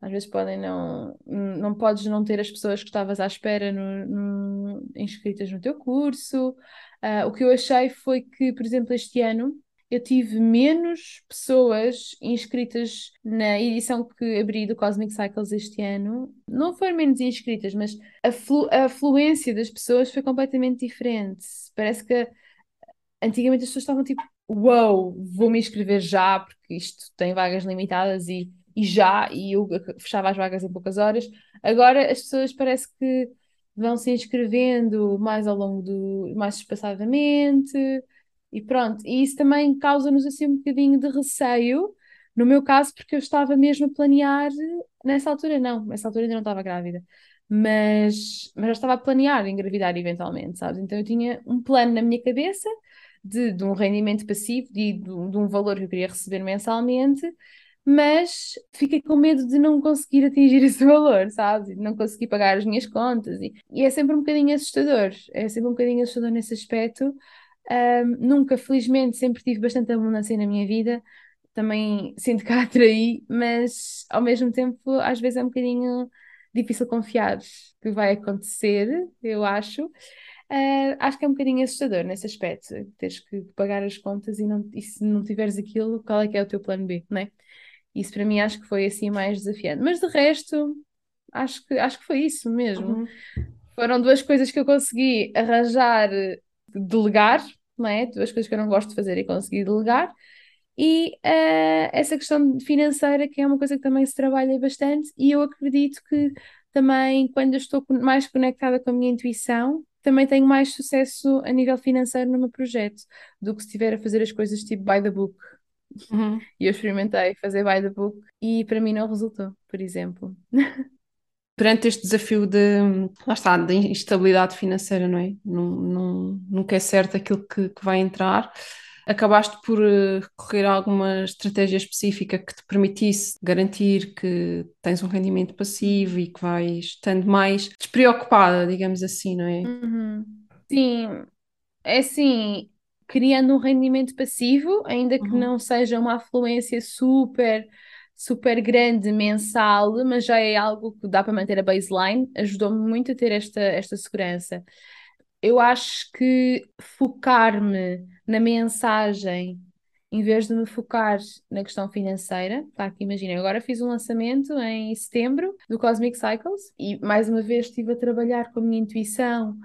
Às vezes podem não. Não podes não ter as pessoas que estavas à espera no, no, inscritas no teu curso. Uh, o que eu achei foi que, por exemplo, este ano eu tive menos pessoas inscritas na edição que abri do Cosmic Cycles este ano. Não foram menos inscritas, mas a, flu a afluência das pessoas foi completamente diferente. Parece que antigamente as pessoas estavam tipo, wow, vou me inscrever já, porque isto tem vagas limitadas e, e já, e eu fechava as vagas em poucas horas. Agora as pessoas parece que vão se inscrevendo mais ao longo do, mais espaçadamente e pronto, e isso também causa-nos assim um bocadinho de receio, no meu caso, porque eu estava mesmo a planear, nessa altura não, nessa altura ainda não estava grávida, mas, mas já estava a planear engravidar eventualmente, sabes? Então eu tinha um plano na minha cabeça de, de um rendimento passivo, de, de, de um valor que eu queria receber mensalmente, mas fiquei com medo de não conseguir atingir esse valor, sabes? De não conseguir pagar as minhas contas. E, e é sempre um bocadinho assustador, é sempre um bocadinho assustador nesse aspecto, um, nunca, felizmente, sempre tive bastante abundância na minha vida. Também sinto que a atraí, mas ao mesmo tempo, às vezes é um bocadinho difícil confiar que vai acontecer, eu acho. Uh, acho que é um bocadinho assustador nesse aspecto, teres que pagar as contas e, não, e se não tiveres aquilo, qual é que é o teu plano B, não é? Isso para mim acho que foi assim mais desafiante. Mas de resto, acho que, acho que foi isso mesmo. Uhum. Foram duas coisas que eu consegui arranjar delegar, não é? Duas coisas que eu não gosto de fazer e conseguir delegar. E uh, essa questão financeira, que é uma coisa que também se trabalha bastante, e eu acredito que também, quando eu estou mais conectada com a minha intuição, também tenho mais sucesso a nível financeiro no meu projeto do que se estiver a fazer as coisas tipo by the book. Uhum. E eu experimentei fazer by the book e para mim não resultou, por exemplo. perante este desafio de, lá está, de instabilidade financeira, não é? Não, não, nunca é certo aquilo que, que vai entrar. Acabaste por uh, recorrer a alguma estratégia específica que te permitisse garantir que tens um rendimento passivo e que vais estando mais despreocupada, digamos assim, não é? Uhum. Sim, é assim, criando um rendimento passivo, ainda que uhum. não seja uma afluência super super grande mensal, mas já é algo que dá para manter a baseline, ajudou-me muito a ter esta, esta segurança. Eu acho que focar-me na mensagem em vez de me focar na questão financeira, tá aqui imagina, agora fiz um lançamento em setembro do Cosmic Cycles e mais uma vez estive a trabalhar com a minha intuição.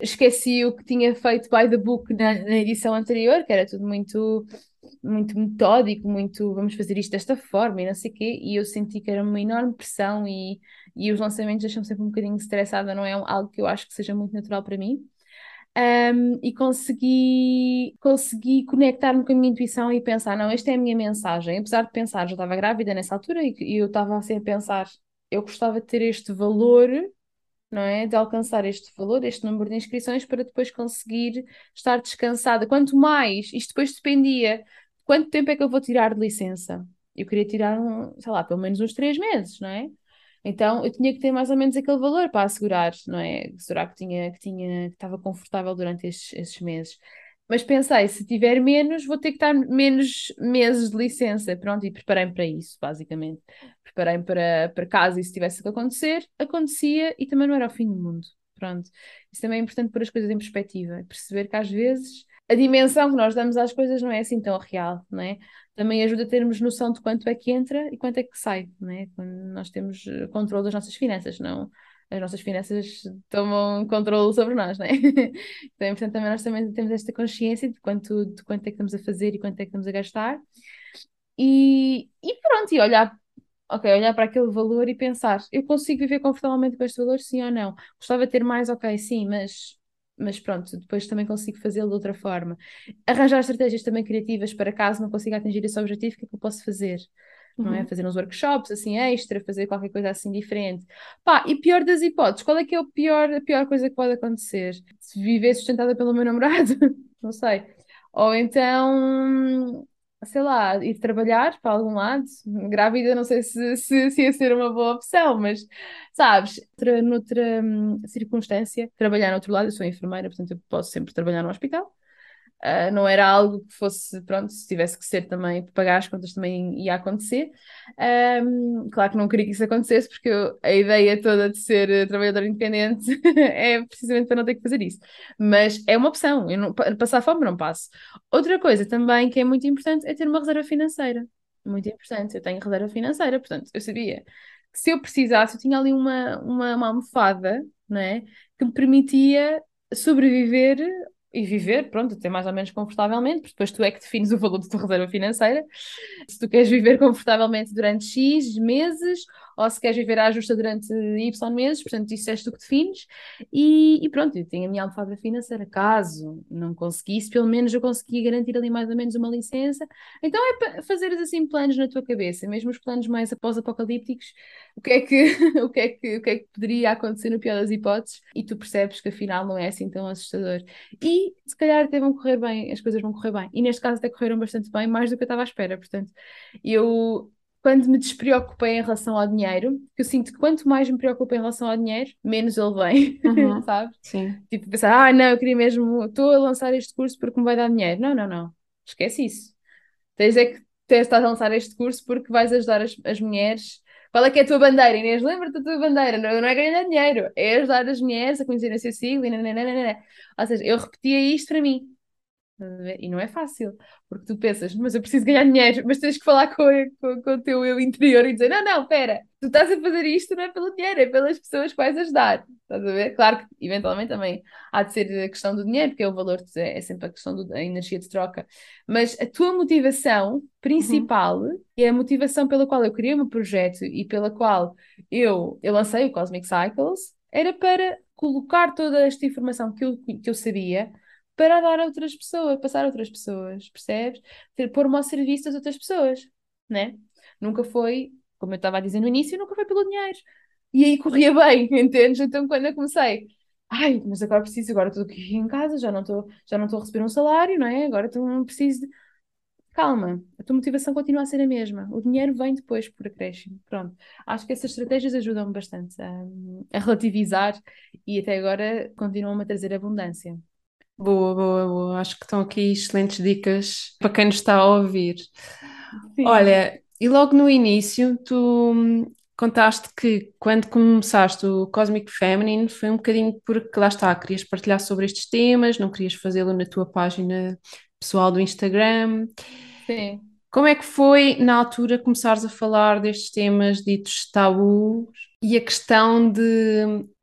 Esqueci o que tinha feito by the book na, na edição anterior, que era tudo muito muito metódico, muito vamos fazer isto desta forma e não sei o quê, e eu senti que era uma enorme pressão e, e os lançamentos deixam-me sempre um bocadinho estressada, não é algo que eu acho que seja muito natural para mim um, e consegui, consegui conectar-me com a minha intuição e pensar: não, esta é a minha mensagem. Apesar de pensar, já estava grávida nessa altura e, e eu estava assim a pensar: eu gostava de ter este valor, não é? De alcançar este valor, este número de inscrições para depois conseguir estar descansada. Quanto mais, isto depois dependia, quanto tempo é que eu vou tirar de licença? Eu queria tirar, um, sei lá, pelo menos uns três meses, não é? Então eu tinha que ter mais ou menos aquele valor para assegurar, não é? Assegurar que tinha, que tinha, que estava confortável durante estes, estes meses. Mas pensei, se tiver menos, vou ter que estar menos meses de licença. Pronto, e preparei-me para isso, basicamente. Preparei-me para, para caso isso tivesse que acontecer, acontecia e também não era o fim do mundo. Pronto. Isso também é importante pôr as coisas em perspectiva. Perceber que às vezes a dimensão que nós damos às coisas não é assim tão real, não é? Também ajuda a termos noção de quanto é que entra e quanto é que sai, não é? Quando nós temos eh, controle das nossas finanças, não as nossas finanças tomam controle sobre nós, não é? Então, portanto, também nós também temos esta consciência de quanto, de quanto é que estamos a fazer e quanto é que estamos a gastar. E, e pronto, e olhar, ok, olhar para aquele valor e pensar, eu consigo viver confortavelmente com este valor, sim ou não? Gostava de ter mais, ok, sim, mas mas pronto, depois também consigo fazê-lo de outra forma. Arranjar estratégias também criativas para caso não consiga atingir esse objetivo, o que é que eu posso fazer? Não é? Uhum. Fazer uns workshops assim extra, fazer qualquer coisa assim diferente. Pá, e pior das hipóteses, qual é que é o pior, a pior coisa que pode acontecer? Se viver sustentada pelo meu namorado? não sei. Ou então, sei lá, ir trabalhar para algum lado. Grávida, não sei se, se, se ia ser uma boa opção, mas sabes, noutra, noutra hum, circunstância, trabalhar no outro lado. Eu sou enfermeira, portanto, eu posso sempre trabalhar no hospital. Uh, não era algo que fosse, pronto, se tivesse que ser também, pagar as contas também ia acontecer. Um, claro que não queria que isso acontecesse, porque eu, a ideia toda de ser uh, trabalhador independente é precisamente para não ter que fazer isso. Mas é uma opção, eu não, passar fome não passo. Outra coisa também que é muito importante é ter uma reserva financeira. Muito importante, eu tenho reserva financeira, portanto, eu sabia que se eu precisasse, eu tinha ali uma, uma, uma almofada, não é? Que me permitia sobreviver e viver, pronto, até mais ou menos confortavelmente, porque depois tu é que defines o valor da tua reserva financeira. Se tu queres viver confortavelmente durante X meses ou se queres viver à justa durante Y meses, portanto, isso és tu que defines. E, e pronto, eu tenho a minha almofada financeira. Caso não conseguisse, pelo menos eu conseguia garantir ali mais ou menos uma licença. Então é fazeres assim planos na tua cabeça, mesmo os planos mais após-apocalípticos, o que é que, o que é que, o que é que poderia acontecer no pior das hipóteses, e tu percebes que afinal não é assim tão assustador. E se calhar até vão correr bem, as coisas vão correr bem. E neste caso até correram bastante bem, mais do que eu estava à espera. Portanto, eu quando me despreocupei em relação ao dinheiro, que eu sinto que quanto mais me preocupo em relação ao dinheiro, menos ele vem, uhum. sabe? Sim. Tipo, pensar, ah, não, eu queria mesmo, estou a lançar este curso porque me vai dar dinheiro. Não, não, não. Esquece isso. Tens é que estás a lançar este curso porque vais ajudar as, as mulheres. Qual é que é a tua bandeira, Inês? Lembra-te da tua bandeira. Não, não é ganhar dinheiro, é ajudar as mulheres a conhecerem o seu siglo. E nananana. Ou seja, eu repetia isto para mim. E não é fácil, porque tu pensas, mas eu preciso ganhar dinheiro, mas tens que falar com, com, com o teu eu interior e dizer: não, não, espera, tu estás a fazer isto não é pelo dinheiro, é pelas pessoas que vais ajudar. Estás a ver? Claro que eventualmente também há de ser a questão do dinheiro, porque é o valor, é sempre a questão da energia de troca. Mas a tua motivação principal uhum. e a motivação pela qual eu criei o meu projeto e pela qual eu, eu lancei o Cosmic Cycles era para colocar toda esta informação que eu, que eu sabia para dar a outras pessoas, passar a outras pessoas, percebes? Pôr-me ao serviço das outras pessoas, né? Nunca foi, como eu estava a dizer no início, nunca foi pelo dinheiro. E aí corria bem, entendes? Então quando eu comecei, ai, mas agora preciso, agora estou aqui em casa, já não estou, já não estou a receber um salário, não é? Agora estou, preciso de... Calma, a tua motivação continua a ser a mesma. O dinheiro vem depois por acréscimo. Pronto. Acho que essas estratégias ajudam-me bastante a, a relativizar e até agora continuam a trazer abundância. Boa, boa, boa. Acho que estão aqui excelentes dicas para quem nos está a ouvir. Sim. Olha, e logo no início tu hum, contaste que quando começaste o Cosmic Feminine foi um bocadinho porque lá está, querias partilhar sobre estes temas, não querias fazê-lo na tua página pessoal do Instagram. Sim. Como é que foi na altura começares a falar destes temas ditos tabus e a questão de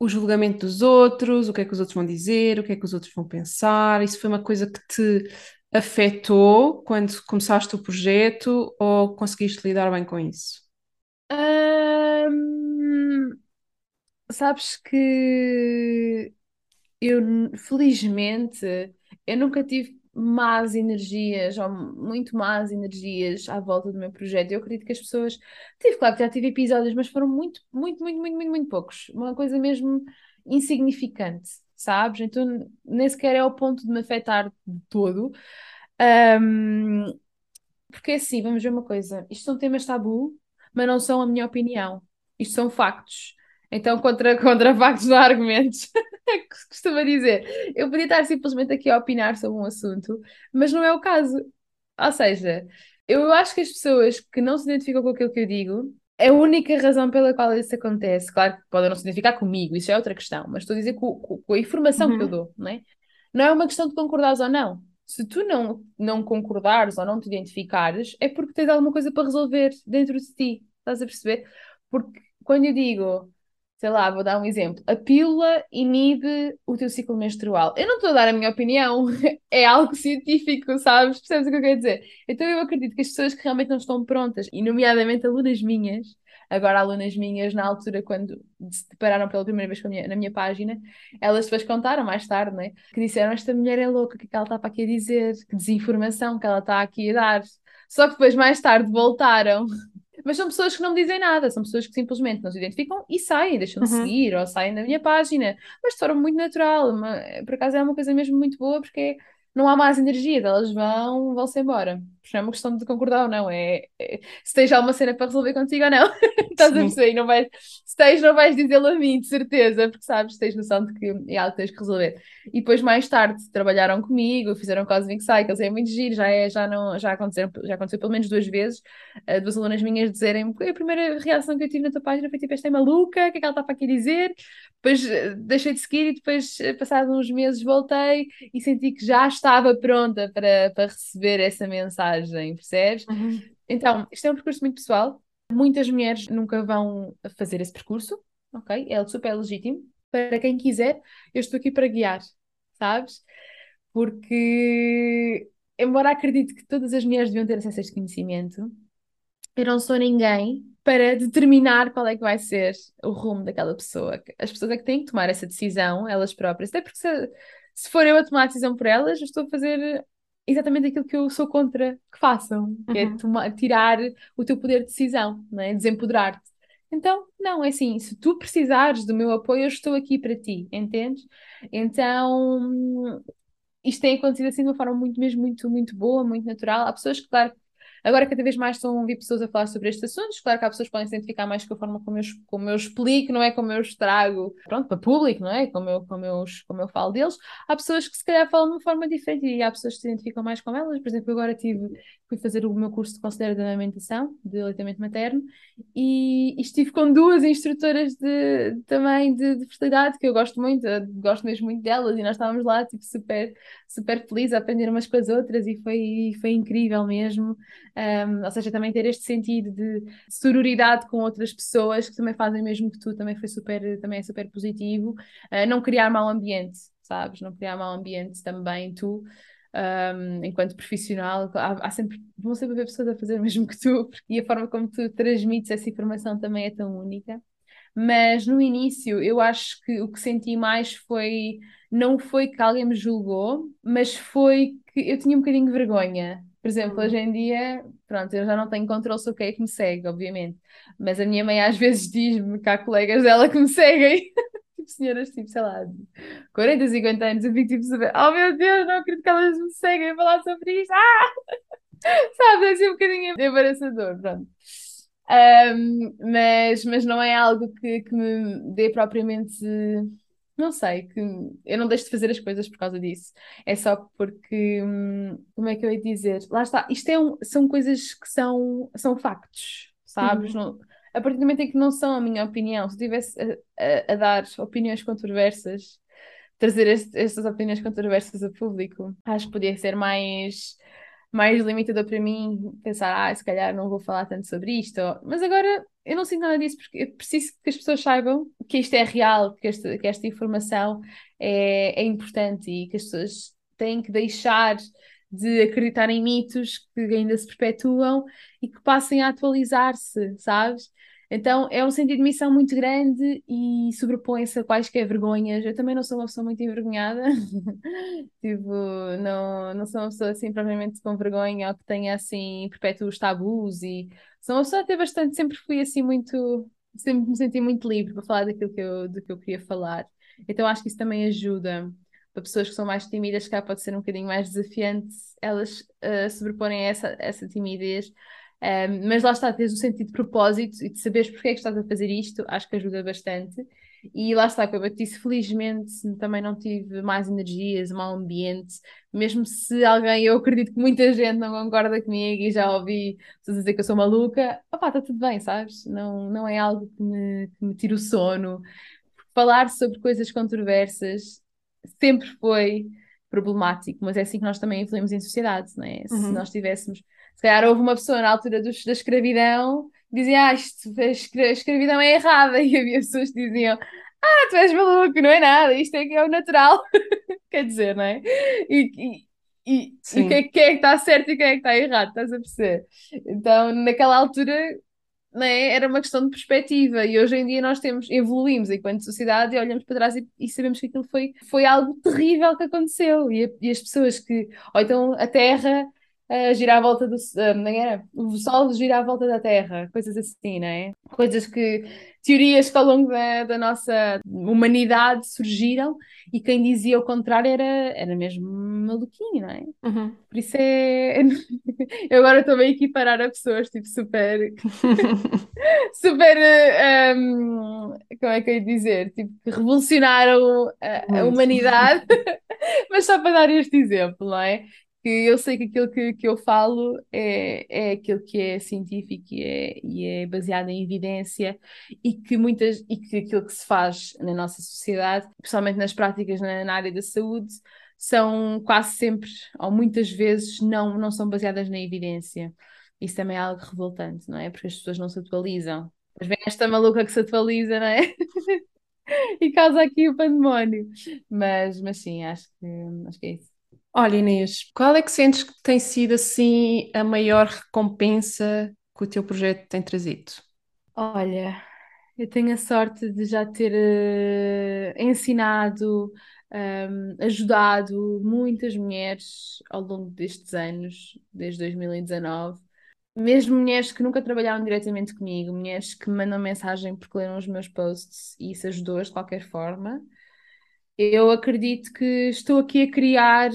o julgamento dos outros, o que é que os outros vão dizer, o que é que os outros vão pensar? Isso foi uma coisa que te afetou quando começaste o projeto ou conseguiste lidar bem com isso? Hum, sabes que eu, felizmente, eu nunca tive más energias ou muito más energias à volta do meu projeto. Eu acredito que as pessoas. Tive, claro que já tive episódios, mas foram muito, muito, muito, muito, muito, muito poucos. Uma coisa mesmo insignificante, sabes? Então nem sequer é o ponto de me afetar de todo. Um, porque assim, vamos ver uma coisa: isto são temas tabu, mas não são a minha opinião. Isto são factos. Então, contra, contra factos não há argumentos. É que se costuma dizer. Eu podia estar simplesmente aqui a opinar sobre um assunto, mas não é o caso. Ou seja, eu acho que as pessoas que não se identificam com aquilo que eu digo, é a única razão pela qual isso acontece. Claro que podem não se identificar comigo, isso é outra questão, mas estou a dizer com, com, com a informação uhum. que eu uhum. dou, não é? Não é uma questão de concordares ou não. Se tu não, não concordares ou não te identificares, é porque tens alguma coisa para resolver dentro de ti. Estás a perceber? Porque quando eu digo sei lá, vou dar um exemplo. A pílula inibe o teu ciclo menstrual. Eu não estou a dar a minha opinião, é algo científico, sabes? Percebes o que eu quero dizer? Então eu acredito que as pessoas que realmente não estão prontas, e nomeadamente alunas minhas, agora alunas minhas, na altura, quando se depararam pela primeira vez minha, na minha página, elas depois contaram mais tarde, né? Que disseram: Esta mulher é louca, o que é que ela está para aqui a dizer? Que desinformação que ela está aqui a dar. Só que depois, mais tarde, voltaram mas são pessoas que não me dizem nada, são pessoas que simplesmente não se identificam e saem, deixam de uhum. seguir ou saem da minha página, mas de forma muito natural. Uma, por acaso é uma coisa mesmo muito boa porque não há mais energia, elas vão, vão-se embora. Não é uma questão de concordar ou não, é, é se tens alguma cena para resolver contigo ou não. Estás Sim. a perceber? Não vais, se tens, não vais dizê-lo a mim, de certeza, porque sabes, tens noção de que é algo que tens que resolver. E depois, mais tarde, trabalharam comigo, fizeram Cosmic Cycles, é muito giro, já, é, já, não, já, aconteceu, já aconteceu pelo menos duas vezes, uh, duas alunas minhas dizerem a primeira reação que eu tive na tua página foi tipo, esta é maluca, o que é que ela está para aqui dizer? Depois uh, deixei de seguir e depois, uh, passados uns meses, voltei e senti que já estava pronta para, para receber essa mensagem, percebes? Uhum. Então, isto é um percurso muito pessoal. Muitas mulheres nunca vão fazer esse percurso, ok? É super legítimo. Para quem quiser, eu estou aqui para guiar, sabes? Porque, embora acredite que todas as mulheres deviam ter acesso a este conhecimento, eu não sou ninguém para determinar qual é que vai ser o rumo daquela pessoa. As pessoas é que têm que tomar essa decisão, elas próprias. Até porque se, se for eu a tomar a decisão por elas, eu estou a fazer exatamente aquilo que eu sou contra que façam, que é uhum. é tomar, tirar o teu poder de decisão, não é? desempoderar-te. Então, não, é assim, se tu precisares do meu apoio, eu estou aqui para ti, entendes? Então, isto tem acontecido assim de uma forma muito, mesmo muito, muito boa, muito natural. Há pessoas que, claro, Agora, cada vez mais estão a ouvir pessoas a falar sobre estes assuntos. Claro que há pessoas que podem se identificar mais com a forma como eu, como eu explico, não é? Como eu estrago, pronto, para público, não é? Como eu, como, eu, como eu falo deles. Há pessoas que se calhar falam de uma forma diferente e há pessoas que se identificam mais com elas. Por exemplo, agora tive, fui fazer o meu curso de conselheiro de amamentação, de aleitamento materno, e, e estive com duas instrutoras de, também de, de fertilidade, que eu gosto muito, gosto mesmo muito delas, e nós estávamos lá, tipo, super, super felizes a aprender umas com as outras, e foi, foi incrível mesmo. Um, ou seja, também ter este sentido de sororidade com outras pessoas que também fazem o mesmo que tu, também foi super, também é super positivo. Uh, não criar mau ambiente, sabes? Não criar mau ambiente também tu. Um, enquanto profissional, há, há, sempre, vão sempre haver pessoas a fazer o mesmo que tu, e a forma como tu transmites essa informação também é tão única. Mas no início, eu acho que o que senti mais foi, não foi que alguém me julgou, mas foi que eu tinha um bocadinho de vergonha por exemplo, hoje em dia, pronto, eu já não tenho controle sobre quem é que me segue, obviamente. Mas a minha mãe às vezes diz-me que há colegas dela que me seguem. tipo, senhoras, tipo, sei lá, 40, 50 anos, eu fico tipo, saber, oh meu Deus, não acredito que elas me seguem a falar sobre isto. Ah! Sabe, é assim um bocadinho embaraçador, pronto. Um, mas, mas não é algo que, que me dê propriamente não sei, que eu não deixo de fazer as coisas por causa disso. É só porque, hum, como é que eu ia dizer? Lá está, isto é um, são coisas que são, são factos, sabes? Uhum. Não, a partir do momento em que não são a minha opinião, se eu estivesse a, a, a, dar opiniões controversas, trazer este, estas opiniões controversas a público, acho que podia ser mais mais limitador para mim pensar, ah, se calhar não vou falar tanto sobre isto. Mas agora eu não sinto nada disso porque eu preciso que as pessoas saibam que isto é real, que esta, que esta informação é, é importante e que as pessoas têm que deixar de acreditar em mitos que ainda se perpetuam e que passem a atualizar-se, sabes? Então é um sentido de missão muito grande e sobrepõe-se a quaisquer vergonhas. Eu também não sou uma pessoa muito envergonhada, tipo, não, não sou uma pessoa assim propriamente com vergonha ou que tenha assim perpétuos tabus e sou uma pessoa até bastante, sempre fui assim muito, sempre me senti muito livre para falar daquilo que eu, do que eu queria falar. Então acho que isso também ajuda para pessoas que são mais tímidas, cá pode ser um bocadinho mais desafiante elas uh, sobreporem essa, essa timidez um, mas lá está, teres o sentido de propósito e de saberes porque é que estás a fazer isto, acho que ajuda bastante. E lá está, como eu te disse, felizmente também não tive mais energias, mau ambiente, mesmo se alguém, eu acredito que muita gente não concorda comigo e já ouvi pessoas dizer que eu sou maluca, opá, está tudo bem, sabes? Não, não é algo que me, que me tire o sono. Falar sobre coisas controversas sempre foi problemático, mas é assim que nós também evoluímos em sociedade, não é? Uhum. Se nós tivéssemos se calhar houve uma pessoa na altura dos, da escravidão dizia, ah, isto, a escravidão é errada, e havia pessoas que diziam, ah, tu és maluco, não é nada, isto é que é o natural. Quer dizer, não é? E, e, e, e quem, quem é que está certo e quem é que está errado, estás a perceber? Então, naquela altura, é? era uma questão de perspectiva e hoje em dia nós temos, evoluímos enquanto sociedade e olhamos para trás e, e sabemos que aquilo foi, foi algo terrível que aconteceu e, e, as pessoas que, ou então a Terra uh, gira à volta do. Não era? O Sol gira à volta da Terra, coisas assim, não é? Coisas que. teorias que ao longo da, da nossa humanidade surgiram e quem dizia o contrário era, era mesmo maluquinho, não é? Uhum. Por isso é. Eu agora estou a equiparar a pessoas tipo super. super. Um, como é que eu ia dizer? Tipo, que revolucionaram a, a humanidade. Mas só para dar este exemplo, não é? Que eu sei que aquilo que, que eu falo é, é aquilo que é científico e é, e é baseado em evidência e que muitas e que aquilo que se faz na nossa sociedade, principalmente nas práticas na, na área da saúde, são quase sempre, ou muitas vezes, não, não são baseadas na evidência. Isso também é algo revoltante, não é? Porque as pessoas não se atualizam. Mas vem esta maluca que se atualiza, não é? e causa aqui o pandemónio. Mas, mas sim, acho que, acho que é isso. Olha, Inês, qual é que sentes que tem sido assim a maior recompensa que o teu projeto tem trazido? Olha, eu tenho a sorte de já ter uh, ensinado, um, ajudado muitas mulheres ao longo destes anos, desde 2019. Mesmo mulheres que nunca trabalharam diretamente comigo, mulheres que me mandam mensagem porque leram os meus posts e isso ajudou-as de qualquer forma eu acredito que estou aqui a criar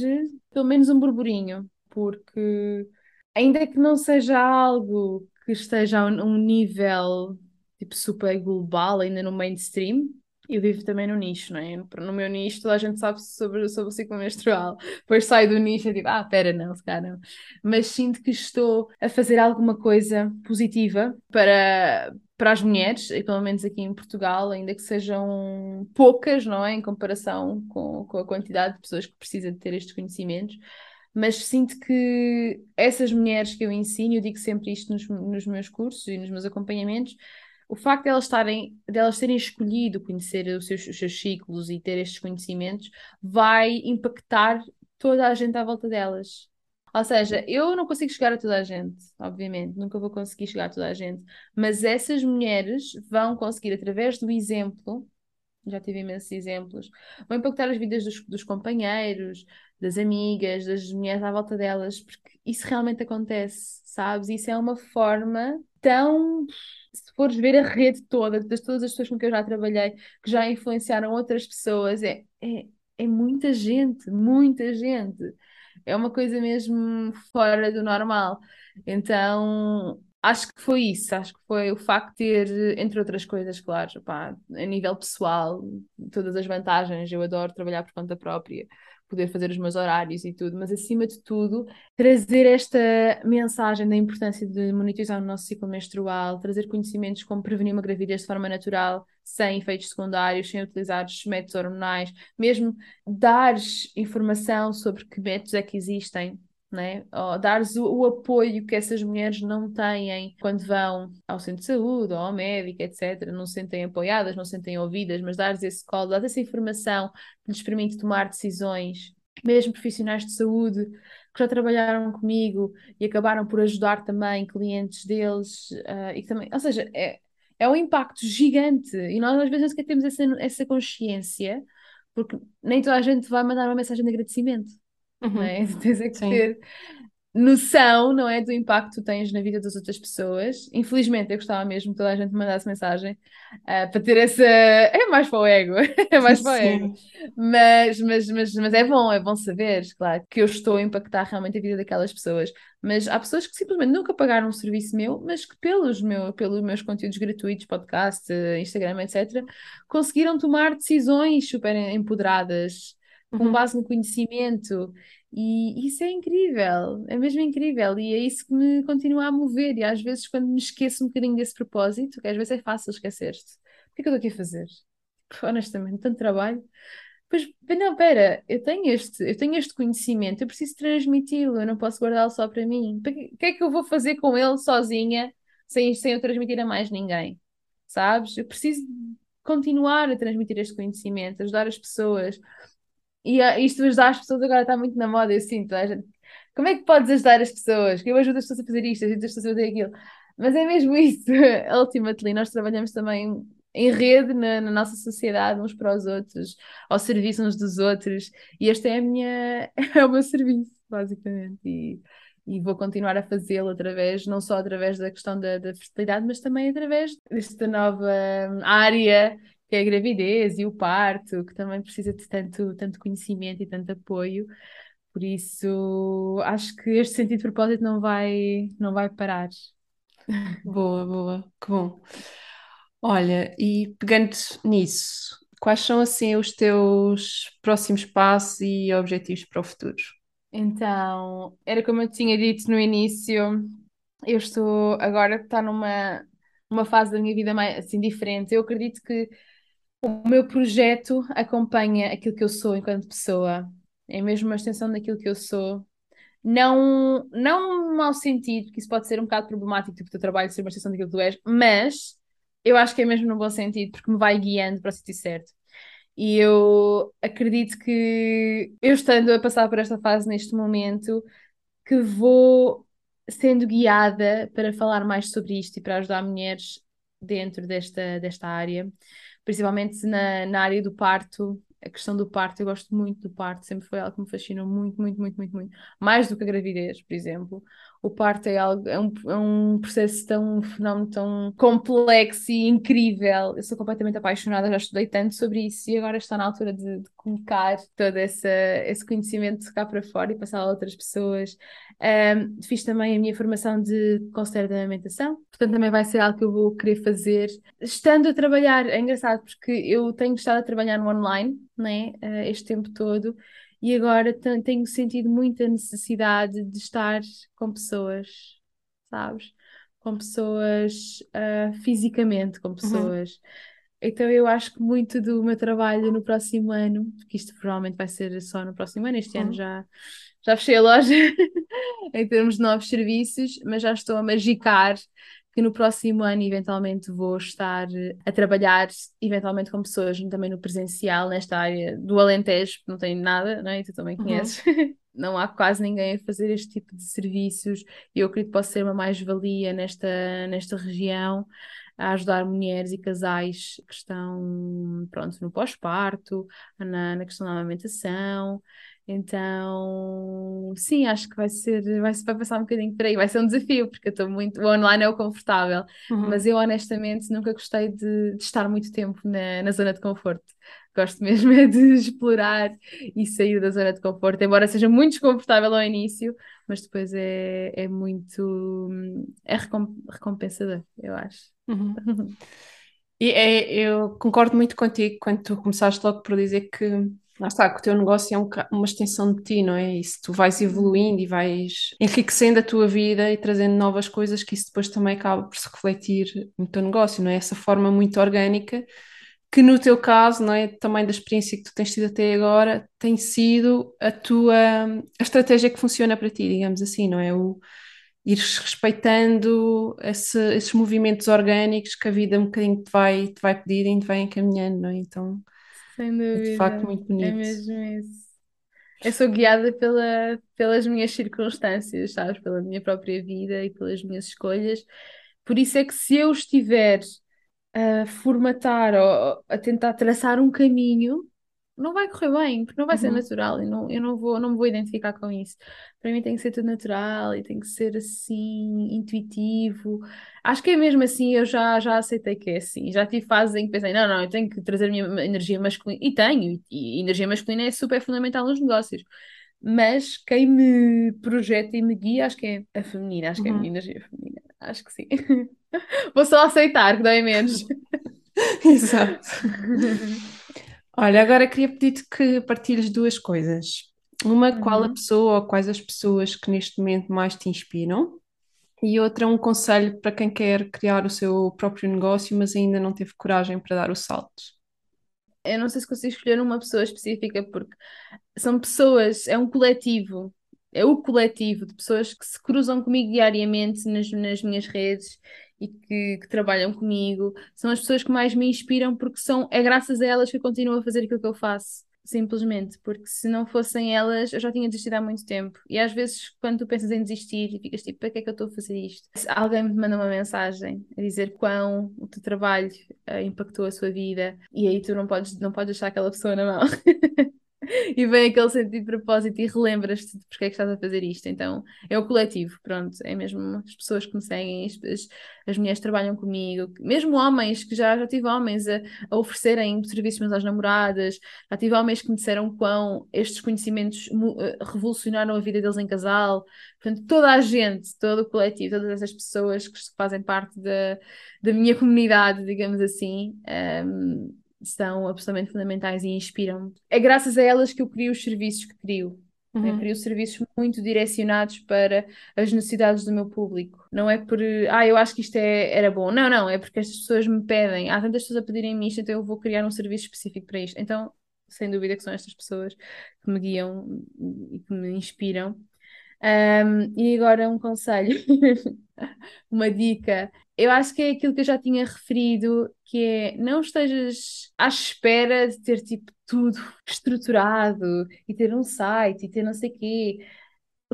pelo menos um burburinho, porque ainda que não seja algo que esteja a um nível tipo super global, ainda no mainstream, eu vivo também no nicho, não é? No meu nicho toda a gente sabe sobre, sobre o ciclo menstrual. Depois saio do nicho e digo, ah, pera, não, se calhar não. Mas sinto que estou a fazer alguma coisa positiva para, para as mulheres, e pelo menos aqui em Portugal, ainda que sejam poucas, não é? Em comparação com, com a quantidade de pessoas que precisam de ter estes conhecimentos, mas sinto que essas mulheres que eu ensino, eu digo sempre isto nos, nos meus cursos e nos meus acompanhamentos, o facto de elas, estarem, de elas terem escolhido conhecer os seus, os seus ciclos e ter estes conhecimentos vai impactar toda a gente à volta delas. Ou seja, eu não consigo chegar a toda a gente, obviamente, nunca vou conseguir chegar a toda a gente, mas essas mulheres vão conseguir, através do exemplo, já tive imensos exemplos, vão impactar as vidas dos, dos companheiros, das amigas, das mulheres à volta delas, porque isso realmente acontece, sabes? Isso é uma forma tão se fores ver a rede toda, de todas as pessoas com que eu já trabalhei, que já influenciaram outras pessoas, é, é, é muita gente, muita gente é uma coisa mesmo fora do normal. Então, acho que foi isso, acho que foi o facto de ter, entre outras coisas, claro, pá, a nível pessoal, todas as vantagens, eu adoro trabalhar por conta própria, poder fazer os meus horários e tudo, mas acima de tudo, trazer esta mensagem da importância de monitorizar o nosso ciclo menstrual, trazer conhecimentos como prevenir uma gravidez de forma natural, sem efeitos secundários, sem utilizar os métodos hormonais, mesmo dar informação sobre que métodos é que existem né? Dares o, apoio que essas mulheres não têm quando vão ao centro de saúde ou ao médico, etc. Não se sentem apoiadas, não se sentem ouvidas, mas dares esse colo, dares essa informação que lhes permite tomar decisões, mesmo profissionais de saúde que já trabalharam comigo e acabaram por ajudar também clientes deles, uh, e também, ou seja, é, é um impacto gigante e nós às vezes que temos essa, essa consciência porque nem toda a gente vai mandar uma mensagem de agradecimento. Uhum. Não é? Tens é que Sim. ter noção, não é, do impacto que tens na vida das outras pessoas. Infelizmente, eu gostava mesmo que toda a gente me mandasse mensagem uh, para ter essa. É mais para o ego, é mais para o ego. Mas, mas, mas, mas é bom, é bom saber, claro, que eu estou a impactar realmente a vida daquelas pessoas. Mas há pessoas que simplesmente nunca pagaram um serviço meu, mas que pelos, meu, pelos meus conteúdos gratuitos, podcast, Instagram, etc., conseguiram tomar decisões super empoderadas com uhum. base no conhecimento. E isso é incrível, é mesmo incrível, e é isso que me continua a mover. E às vezes, quando me esqueço um bocadinho desse propósito, que às vezes é fácil esquecer-te, o que é que eu estou aqui a fazer? Honestamente, tanto trabalho. Pois, não, pera, eu tenho este, eu tenho este conhecimento, eu preciso transmiti-lo, eu não posso guardá-lo só para mim. O que é que eu vou fazer com ele sozinha, sem, sem eu transmitir a mais ninguém? Sabes? Eu preciso continuar a transmitir este conhecimento, ajudar as pessoas. E uh, isto ajudar as pessoas agora está muito na moda, eu sinto. Como é que podes ajudar as pessoas? Que eu ajudo as pessoas a fazer isto, ajudo as pessoas a fazer aquilo. Mas é mesmo isso. Ultimately, nós trabalhamos também em rede na, na, nossa sociedade, uns para os outros, ao serviço uns dos outros. E este é, a minha, é o meu serviço, basicamente. E, e vou continuar a fazê-lo através, não só através da questão da, da fertilidade, mas também através desta nova área que é a gravidez e o parto, que também precisa de tanto, tanto conhecimento e tanto apoio. Por isso, acho que este sentido de propósito não vai, não vai parar. Boa, boa, que bom. Olha, e pegando nisso, quais são assim os teus próximos passos e objetivos para o futuro? Então, era como eu tinha dito no início, eu estou agora está numa uma fase da minha vida mais assim diferente. Eu acredito que o meu projeto acompanha aquilo que eu sou enquanto pessoa. É mesmo uma extensão daquilo que eu sou. Não, não mau sentido, porque isso pode ser um bocado problemático, tipo, o teu trabalho ser uma extensão daquilo que tu és, mas eu acho que é mesmo no bom sentido, porque me vai guiando para o sítio certo. E eu acredito que eu estando a passar por esta fase neste momento, que vou sendo guiada para falar mais sobre isto e para ajudar mulheres dentro desta, desta área principalmente na, na área do parto, a questão do parto, eu gosto muito do parto, sempre foi algo que me fascinou muito, muito, muito, muito, muito. Mais do que a gravidez, por exemplo. O parto é, algo, é, um, é um processo tão, um fenómeno tão complexo e incrível. Eu sou completamente apaixonada, já estudei tanto sobre isso e agora está na altura de, de colocar todo essa, esse conhecimento cá para fora e passar a outras pessoas. Um, fiz também a minha formação de conselheiro da amamentação, portanto também vai ser algo que eu vou querer fazer. Estando a trabalhar, é engraçado porque eu tenho estado a trabalhar no online, né, uh, este tempo todo, e agora tenho sentido muita necessidade de estar com pessoas, sabes? Com pessoas uh, fisicamente, com uhum. pessoas. Uhum. Então eu acho que muito do meu trabalho no próximo ano, porque isto provavelmente vai ser só no próximo ano, este uhum. ano já já fechei a loja em termos de novos serviços, mas já estou a magicar que no próximo ano eventualmente vou estar a trabalhar eventualmente com pessoas também no presencial nesta área do Alentejo, não tenho nada, não é? E tu também uhum. conheces. Uhum. não há quase ninguém a fazer este tipo de serviços e eu acredito que possa ser uma mais-valia nesta, nesta região a ajudar mulheres e casais que estão pronto, no pós-parto, na, na questão da amamentação, então, sim, acho que vai ser, vai, vai passar um bocadinho por aí, vai ser um desafio, porque eu estou muito, o online é o confortável, uhum. mas eu honestamente nunca gostei de, de estar muito tempo na, na zona de conforto. Gosto mesmo é de explorar e sair da zona de conforto, embora seja muito desconfortável ao início, mas depois é, é muito, é recompensador, eu acho. Uhum. E é, eu concordo muito contigo quando tu começaste logo por dizer que lá está, que o teu negócio é um, uma extensão de ti, não é? E se tu vais evoluindo e vais enriquecendo a tua vida e trazendo novas coisas, que isso depois também acaba por se refletir no teu negócio, não é? Essa forma muito orgânica que no teu caso, não é, também da experiência que tu tens tido até agora, tem sido a tua a estratégia que funciona para ti, digamos assim, não é? O ires respeitando esse, esses movimentos orgânicos que a vida um bocadinho te vai, te vai pedir e te vai encaminhando, não é? Então, Sem é de facto dúvida, muito é bonito. mesmo isso. Eu sou guiada pela, pelas minhas circunstâncias, sabes? Pela minha própria vida e pelas minhas escolhas. Por isso é que se eu estiver a formatar ou a tentar traçar um caminho, não vai correr bem, porque não vai ser Uhum. natural e não, eu não vou, não me vou identificar com isso. Para mim tem que ser tudo natural e tem que ser assim, intuitivo. Acho que é mesmo assim, eu já, já aceitei que é assim. Já tive fases em que pensei, não, não, eu tenho que trazer a minha energia masculina. E tenho, e, e energia masculina é super fundamental nos negócios. Mas quem me projeta e me guia, acho que é a feminina, acho que é a minha Uhum. energia feminina. Acho que sim. Vou só aceitar, que dói menos. Exato. Olha, agora queria pedir-te que partilhes duas coisas. Uma, qual a Uhum. pessoa ou quais as pessoas que neste momento mais te inspiram, e outra, um conselho para quem quer criar o seu próprio negócio, mas ainda não teve coragem para dar o salto. Eu não sei se consigo escolher uma pessoa específica, porque são pessoas, é um coletivo, é o coletivo de pessoas que se cruzam comigo diariamente nas, nas minhas redes e que, que trabalham comigo. São as pessoas que mais me inspiram, porque são, é graças a elas que eu continuo a fazer aquilo que eu faço. Simplesmente, porque se não fossem elas, eu já tinha desistido há muito tempo. E às vezes, quando tu pensas em desistir e ficas tipo, para que é que eu estou a fazer isto? Se alguém me manda uma mensagem a dizer quão o teu trabalho eh, impactou a sua vida, e aí tu não podes, não podes deixar aquela pessoa na mão. E vem aquele sentido de propósito e relembras-te de porque é que estás a fazer isto. Então, é o coletivo, pronto. É mesmo as pessoas que me seguem, as, as, mulheres que trabalham comigo, mesmo homens, que já, já tive homens a, a oferecerem serviços meus às namoradas, já tive homens que me disseram quão estes conhecimentos eh, revolucionaram a vida deles em casal. Portanto, toda a gente, todo o coletivo, todas essas pessoas que fazem parte da, da minha comunidade, digamos assim, ehm, são absolutamente fundamentais e inspiram-me. É graças a elas que eu crio os serviços que crio. Eu Uhum. crio serviços muito direcionados para as necessidades do meu público. Não é por, ah, eu acho que isto é, era bom. Não, não, é porque estas pessoas me pedem. Há tantas pessoas a pedirem-me isto, então eu vou criar um serviço específico para isto. Então, sem dúvida que são estas pessoas que me guiam e que me inspiram. Um, e agora um conselho, uma dica. Eu acho que é aquilo que eu já tinha referido, que é não estejas à espera de ter tipo tudo estruturado e ter um site e ter não sei quê.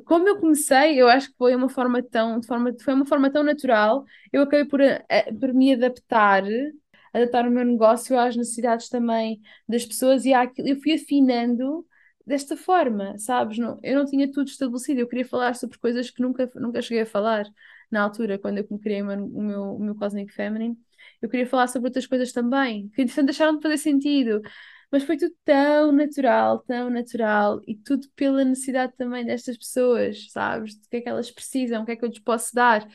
Como eu comecei, eu acho que foi uma forma tão, forma, foi uma forma tão natural, eu acabei por, a- a- por me adaptar, adaptar o meu negócio às necessidades também das pessoas e àquilo, eu fui afinando desta forma, sabes? Não, eu não tinha tudo estabelecido, eu queria falar sobre coisas que nunca, nunca cheguei a falar na altura, quando eu criei o meu, o meu, o meu Cosmic Feminine, eu queria falar sobre outras coisas também, que entretanto deixaram de fazer sentido. Mas foi tudo tão natural, tão natural, e tudo pela necessidade também destas pessoas, sabes? Do que é que elas precisam, o que é que eu lhes posso dar,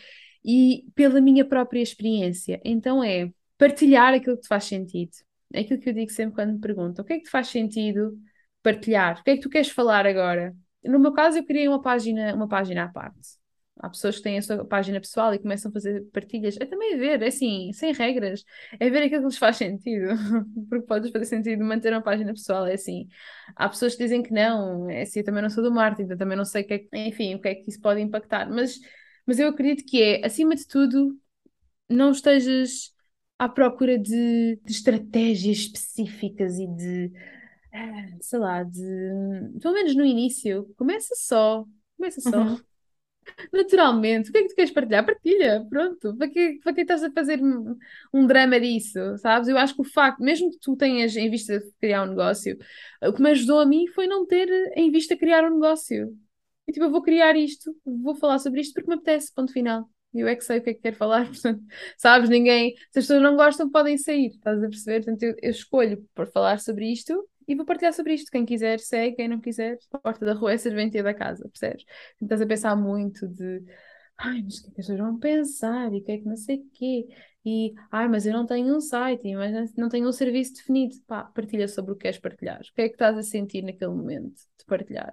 e pela minha própria experiência. Então é partilhar aquilo que te faz sentido. É aquilo que eu digo sempre quando me perguntam: o que é que te faz sentido partilhar? O que é que tu queres falar agora? No meu caso, eu criei uma página, uma página à parte. Há pessoas que têm a sua página pessoal e começam a fazer partilhas. É também ver, é assim, sem regras. É ver aquilo que lhes faz sentido. Porque pode fazer sentido manter uma página pessoal. É assim. Há pessoas que dizem que não. É assim, eu também não sou do marketing, então também não sei que é enfim, o que é que isso pode impactar. Mas, mas eu acredito que é, acima de tudo, não estejas à procura de, de estratégias específicas e de, sei lá, de, pelo menos no início, começa só, começa só. Uhum. Naturalmente, o que é que tu queres partilhar? Partilha, pronto. Para que, para que estás a fazer um, um drama disso, sabes? Eu acho que o facto, mesmo que tu tenhas em vista de criar um negócio, o que me ajudou a mim foi não ter em vista criar um negócio. E tipo, eu vou criar isto, vou falar sobre isto porque me apetece, ponto final. Eu é que sei o que é que quero falar, portanto, sabes, ninguém, se as pessoas não gostam, podem sair, estás a perceber? Portanto, eu, eu escolho por falar sobre isto e vou partilhar sobre isto. Quem quiser, segue, quem não quiser, a porta da rua é serventia da casa, percebes? Estás a pensar muito de ai, mas o que é que as pessoas vão pensar? E o que é que não sei o quê? E ai, mas eu não tenho um site, mas não tenho um serviço definido. Pá, partilha sobre o que queres partilhar. O que é que estás a sentir naquele momento de partilhar?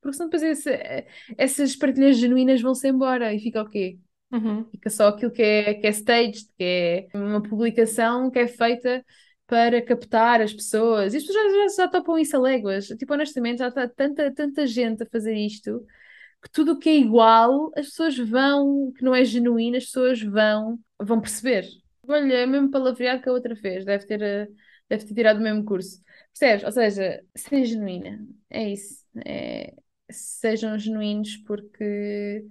Porque senão depois esse- essas partilhas genuínas vão-se embora e fica o quê? Uhum. Fica só aquilo que é, que é staged, que é uma publicação que é feita para captar as pessoas. E as pessoas já, já, já topam isso a léguas. Tipo, honestamente, já está tanta, tanta gente a fazer isto que tudo o que é igual, as pessoas vão, que não é genuíno, as pessoas vão, vão perceber. Olha, é mesmo palavreado que a outra fez, deve ter, eh, deve ter tirado o mesmo curso. Percebes? Ou seja, ser genuína, é isso. É, sejam genuínos porque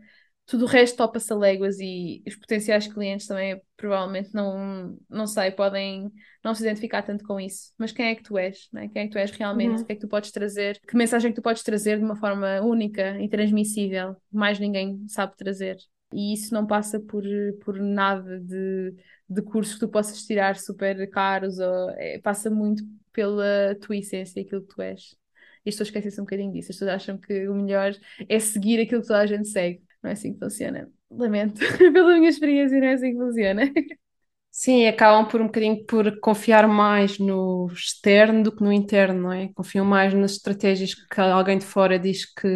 tudo o resto topa-se a léguas e os potenciais clientes também provavelmente não, não sei, podem não se identificar tanto com isso. Mas quem é que tu és? Né? Quem é que tu és realmente? Uhum. O que é que tu podes trazer? Que mensagem é que tu podes trazer de uma forma única e transmissível? Mais ninguém sabe trazer. E isso não passa por, por nada de, de cursos que tu possas tirar super caros, ou, é, passa muito pela tua essência, aquilo que tu és. E as pessoas esquecem-se um bocadinho disso. As pessoas acham que o melhor é seguir aquilo que toda a gente segue. Não é assim que funciona. Lamento, pela minha experiência, não é assim que funciona. Sim, acabam por um bocadinho por confiar mais no externo do que no interno, não é? Confiam mais nas estratégias que alguém de fora diz que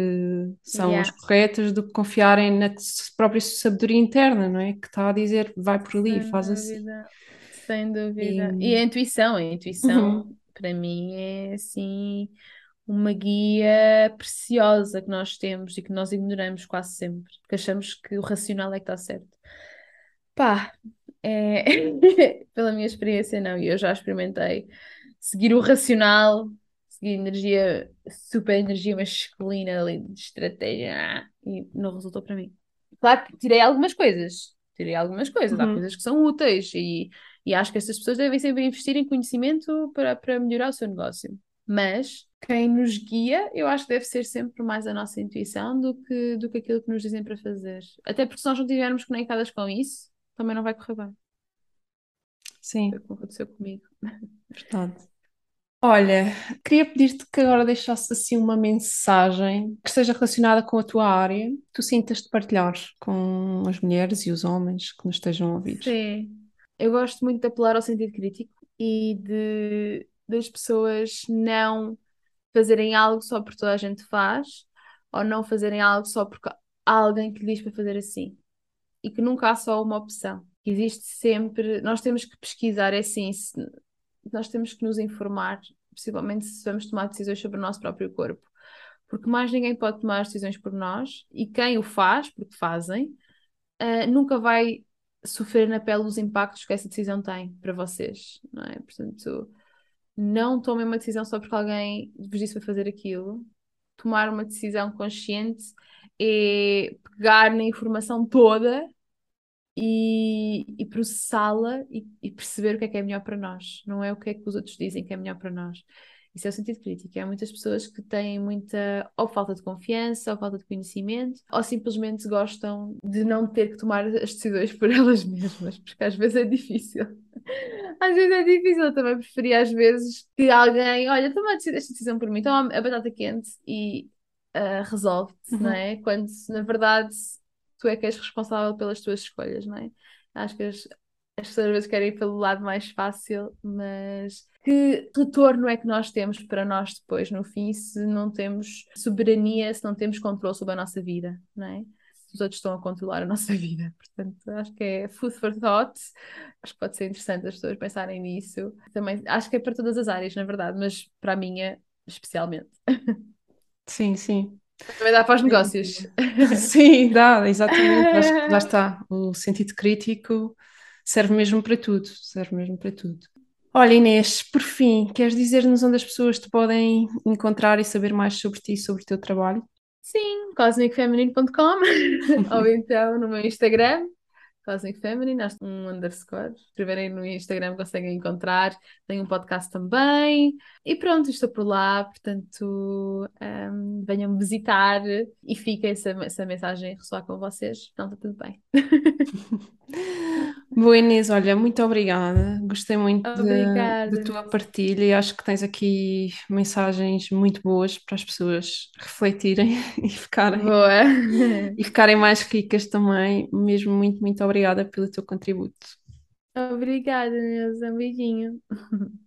são yeah. as corretas do que confiarem na própria sabedoria interna, não é? Que está a dizer, vai por ali, Sem faz dúvida. assim. Sem dúvida. E... e a intuição, a intuição uhum. para mim é assim uma guia preciosa que nós temos e que nós ignoramos quase sempre, porque achamos que o racional é que está certo. Pá, é... pela minha experiência, não, e eu já experimentei seguir o racional, seguir energia, super energia masculina ali de estratégia, e não resultou para mim. Claro que tirei algumas coisas, tirei algumas coisas, uhum. há coisas que são úteis e, e acho que essas pessoas devem sempre investir em conhecimento para, para melhorar o seu negócio. Mas quem nos guia, eu acho que deve ser sempre mais a nossa intuição do que, do que aquilo que nos dizem para fazer. Até porque se nós não estivermos conectadas com isso, também não vai correr bem. Sim. Foi o que aconteceu comigo. Verdade. Olha, queria pedir-te que agora deixasse assim uma mensagem que esteja relacionada com a tua área, que tu sintas de partilhar com as mulheres e os homens que nos estejam a ouvir. Sim, eu gosto muito de apelar ao sentido crítico e de das pessoas não fazerem algo só porque toda a gente faz, ou não fazerem algo só porque há alguém que diz para fazer assim. E que nunca há só uma opção. Existe sempre. Nós temos que pesquisar, é assim, se, nós temos que nos informar, principalmente se vamos tomar decisões sobre o nosso próprio corpo. Porque mais ninguém pode tomar decisões por nós, e quem o faz, porque fazem, uh, nunca vai sofrer na pele os impactos que essa decisão tem para vocês, não é? Portanto, não tomem uma decisão só porque alguém vos disse para fazer aquilo. Tomar uma decisão consciente é pegar na informação toda e, e processá-la e, e, perceber o que é que é melhor para nós. Não é o que é que os outros dizem que é melhor para nós. Isso é o sentido crítico. Há muitas pessoas que têm muita ou falta de confiança, ou falta de conhecimento, ou simplesmente gostam de não ter que tomar as decisões por elas mesmas, porque às vezes é difícil. Às vezes é difícil, eu também preferia às vezes que alguém, olha, toma esta decisão por mim, toma a batata quente e uh, resolve-te, uhum. não é? Quando na verdade tu é que és responsável pelas tuas escolhas, não é? Acho que as, as pessoas às vezes querem ir pelo lado mais fácil, mas que retorno é que nós temos para nós depois, no fim, se não temos soberania, se não temos controle sobre a nossa vida, não é? os outros estão a controlar a nossa vida. Portanto, acho que é food for thought. Acho que pode ser interessante as pessoas pensarem nisso. Também acho que é para todas as áreas, na verdade, mas para a minha, especialmente. Sim, sim. Também dá para os negócios. Sim, dá, exatamente. Acho que lá está. O sentido crítico serve mesmo para tudo. Serve mesmo para tudo. Olha, Inês, por fim, queres dizer-nos onde as pessoas te podem encontrar e saber mais sobre ti e sobre o teu trabalho? Sim, cosmicfeminine.com ou então no meu Instagram, Cosmic Feminine, um underscore. Escreverem no Instagram conseguem encontrar. Tenho um podcast também. E pronto, estou por lá, portanto, um, venham me visitar e fica essa, essa mensagem ressoar com vocês. Então está tudo bem. Boa Inês, olha, muito obrigada. Gostei muito da tua partilha e acho que tens aqui mensagens muito boas para as pessoas refletirem e ficarem, Boa. e ficarem mais ricas também. Mesmo muito, muito obrigada pelo teu contributo. Obrigada, Neuza. Um beijinho.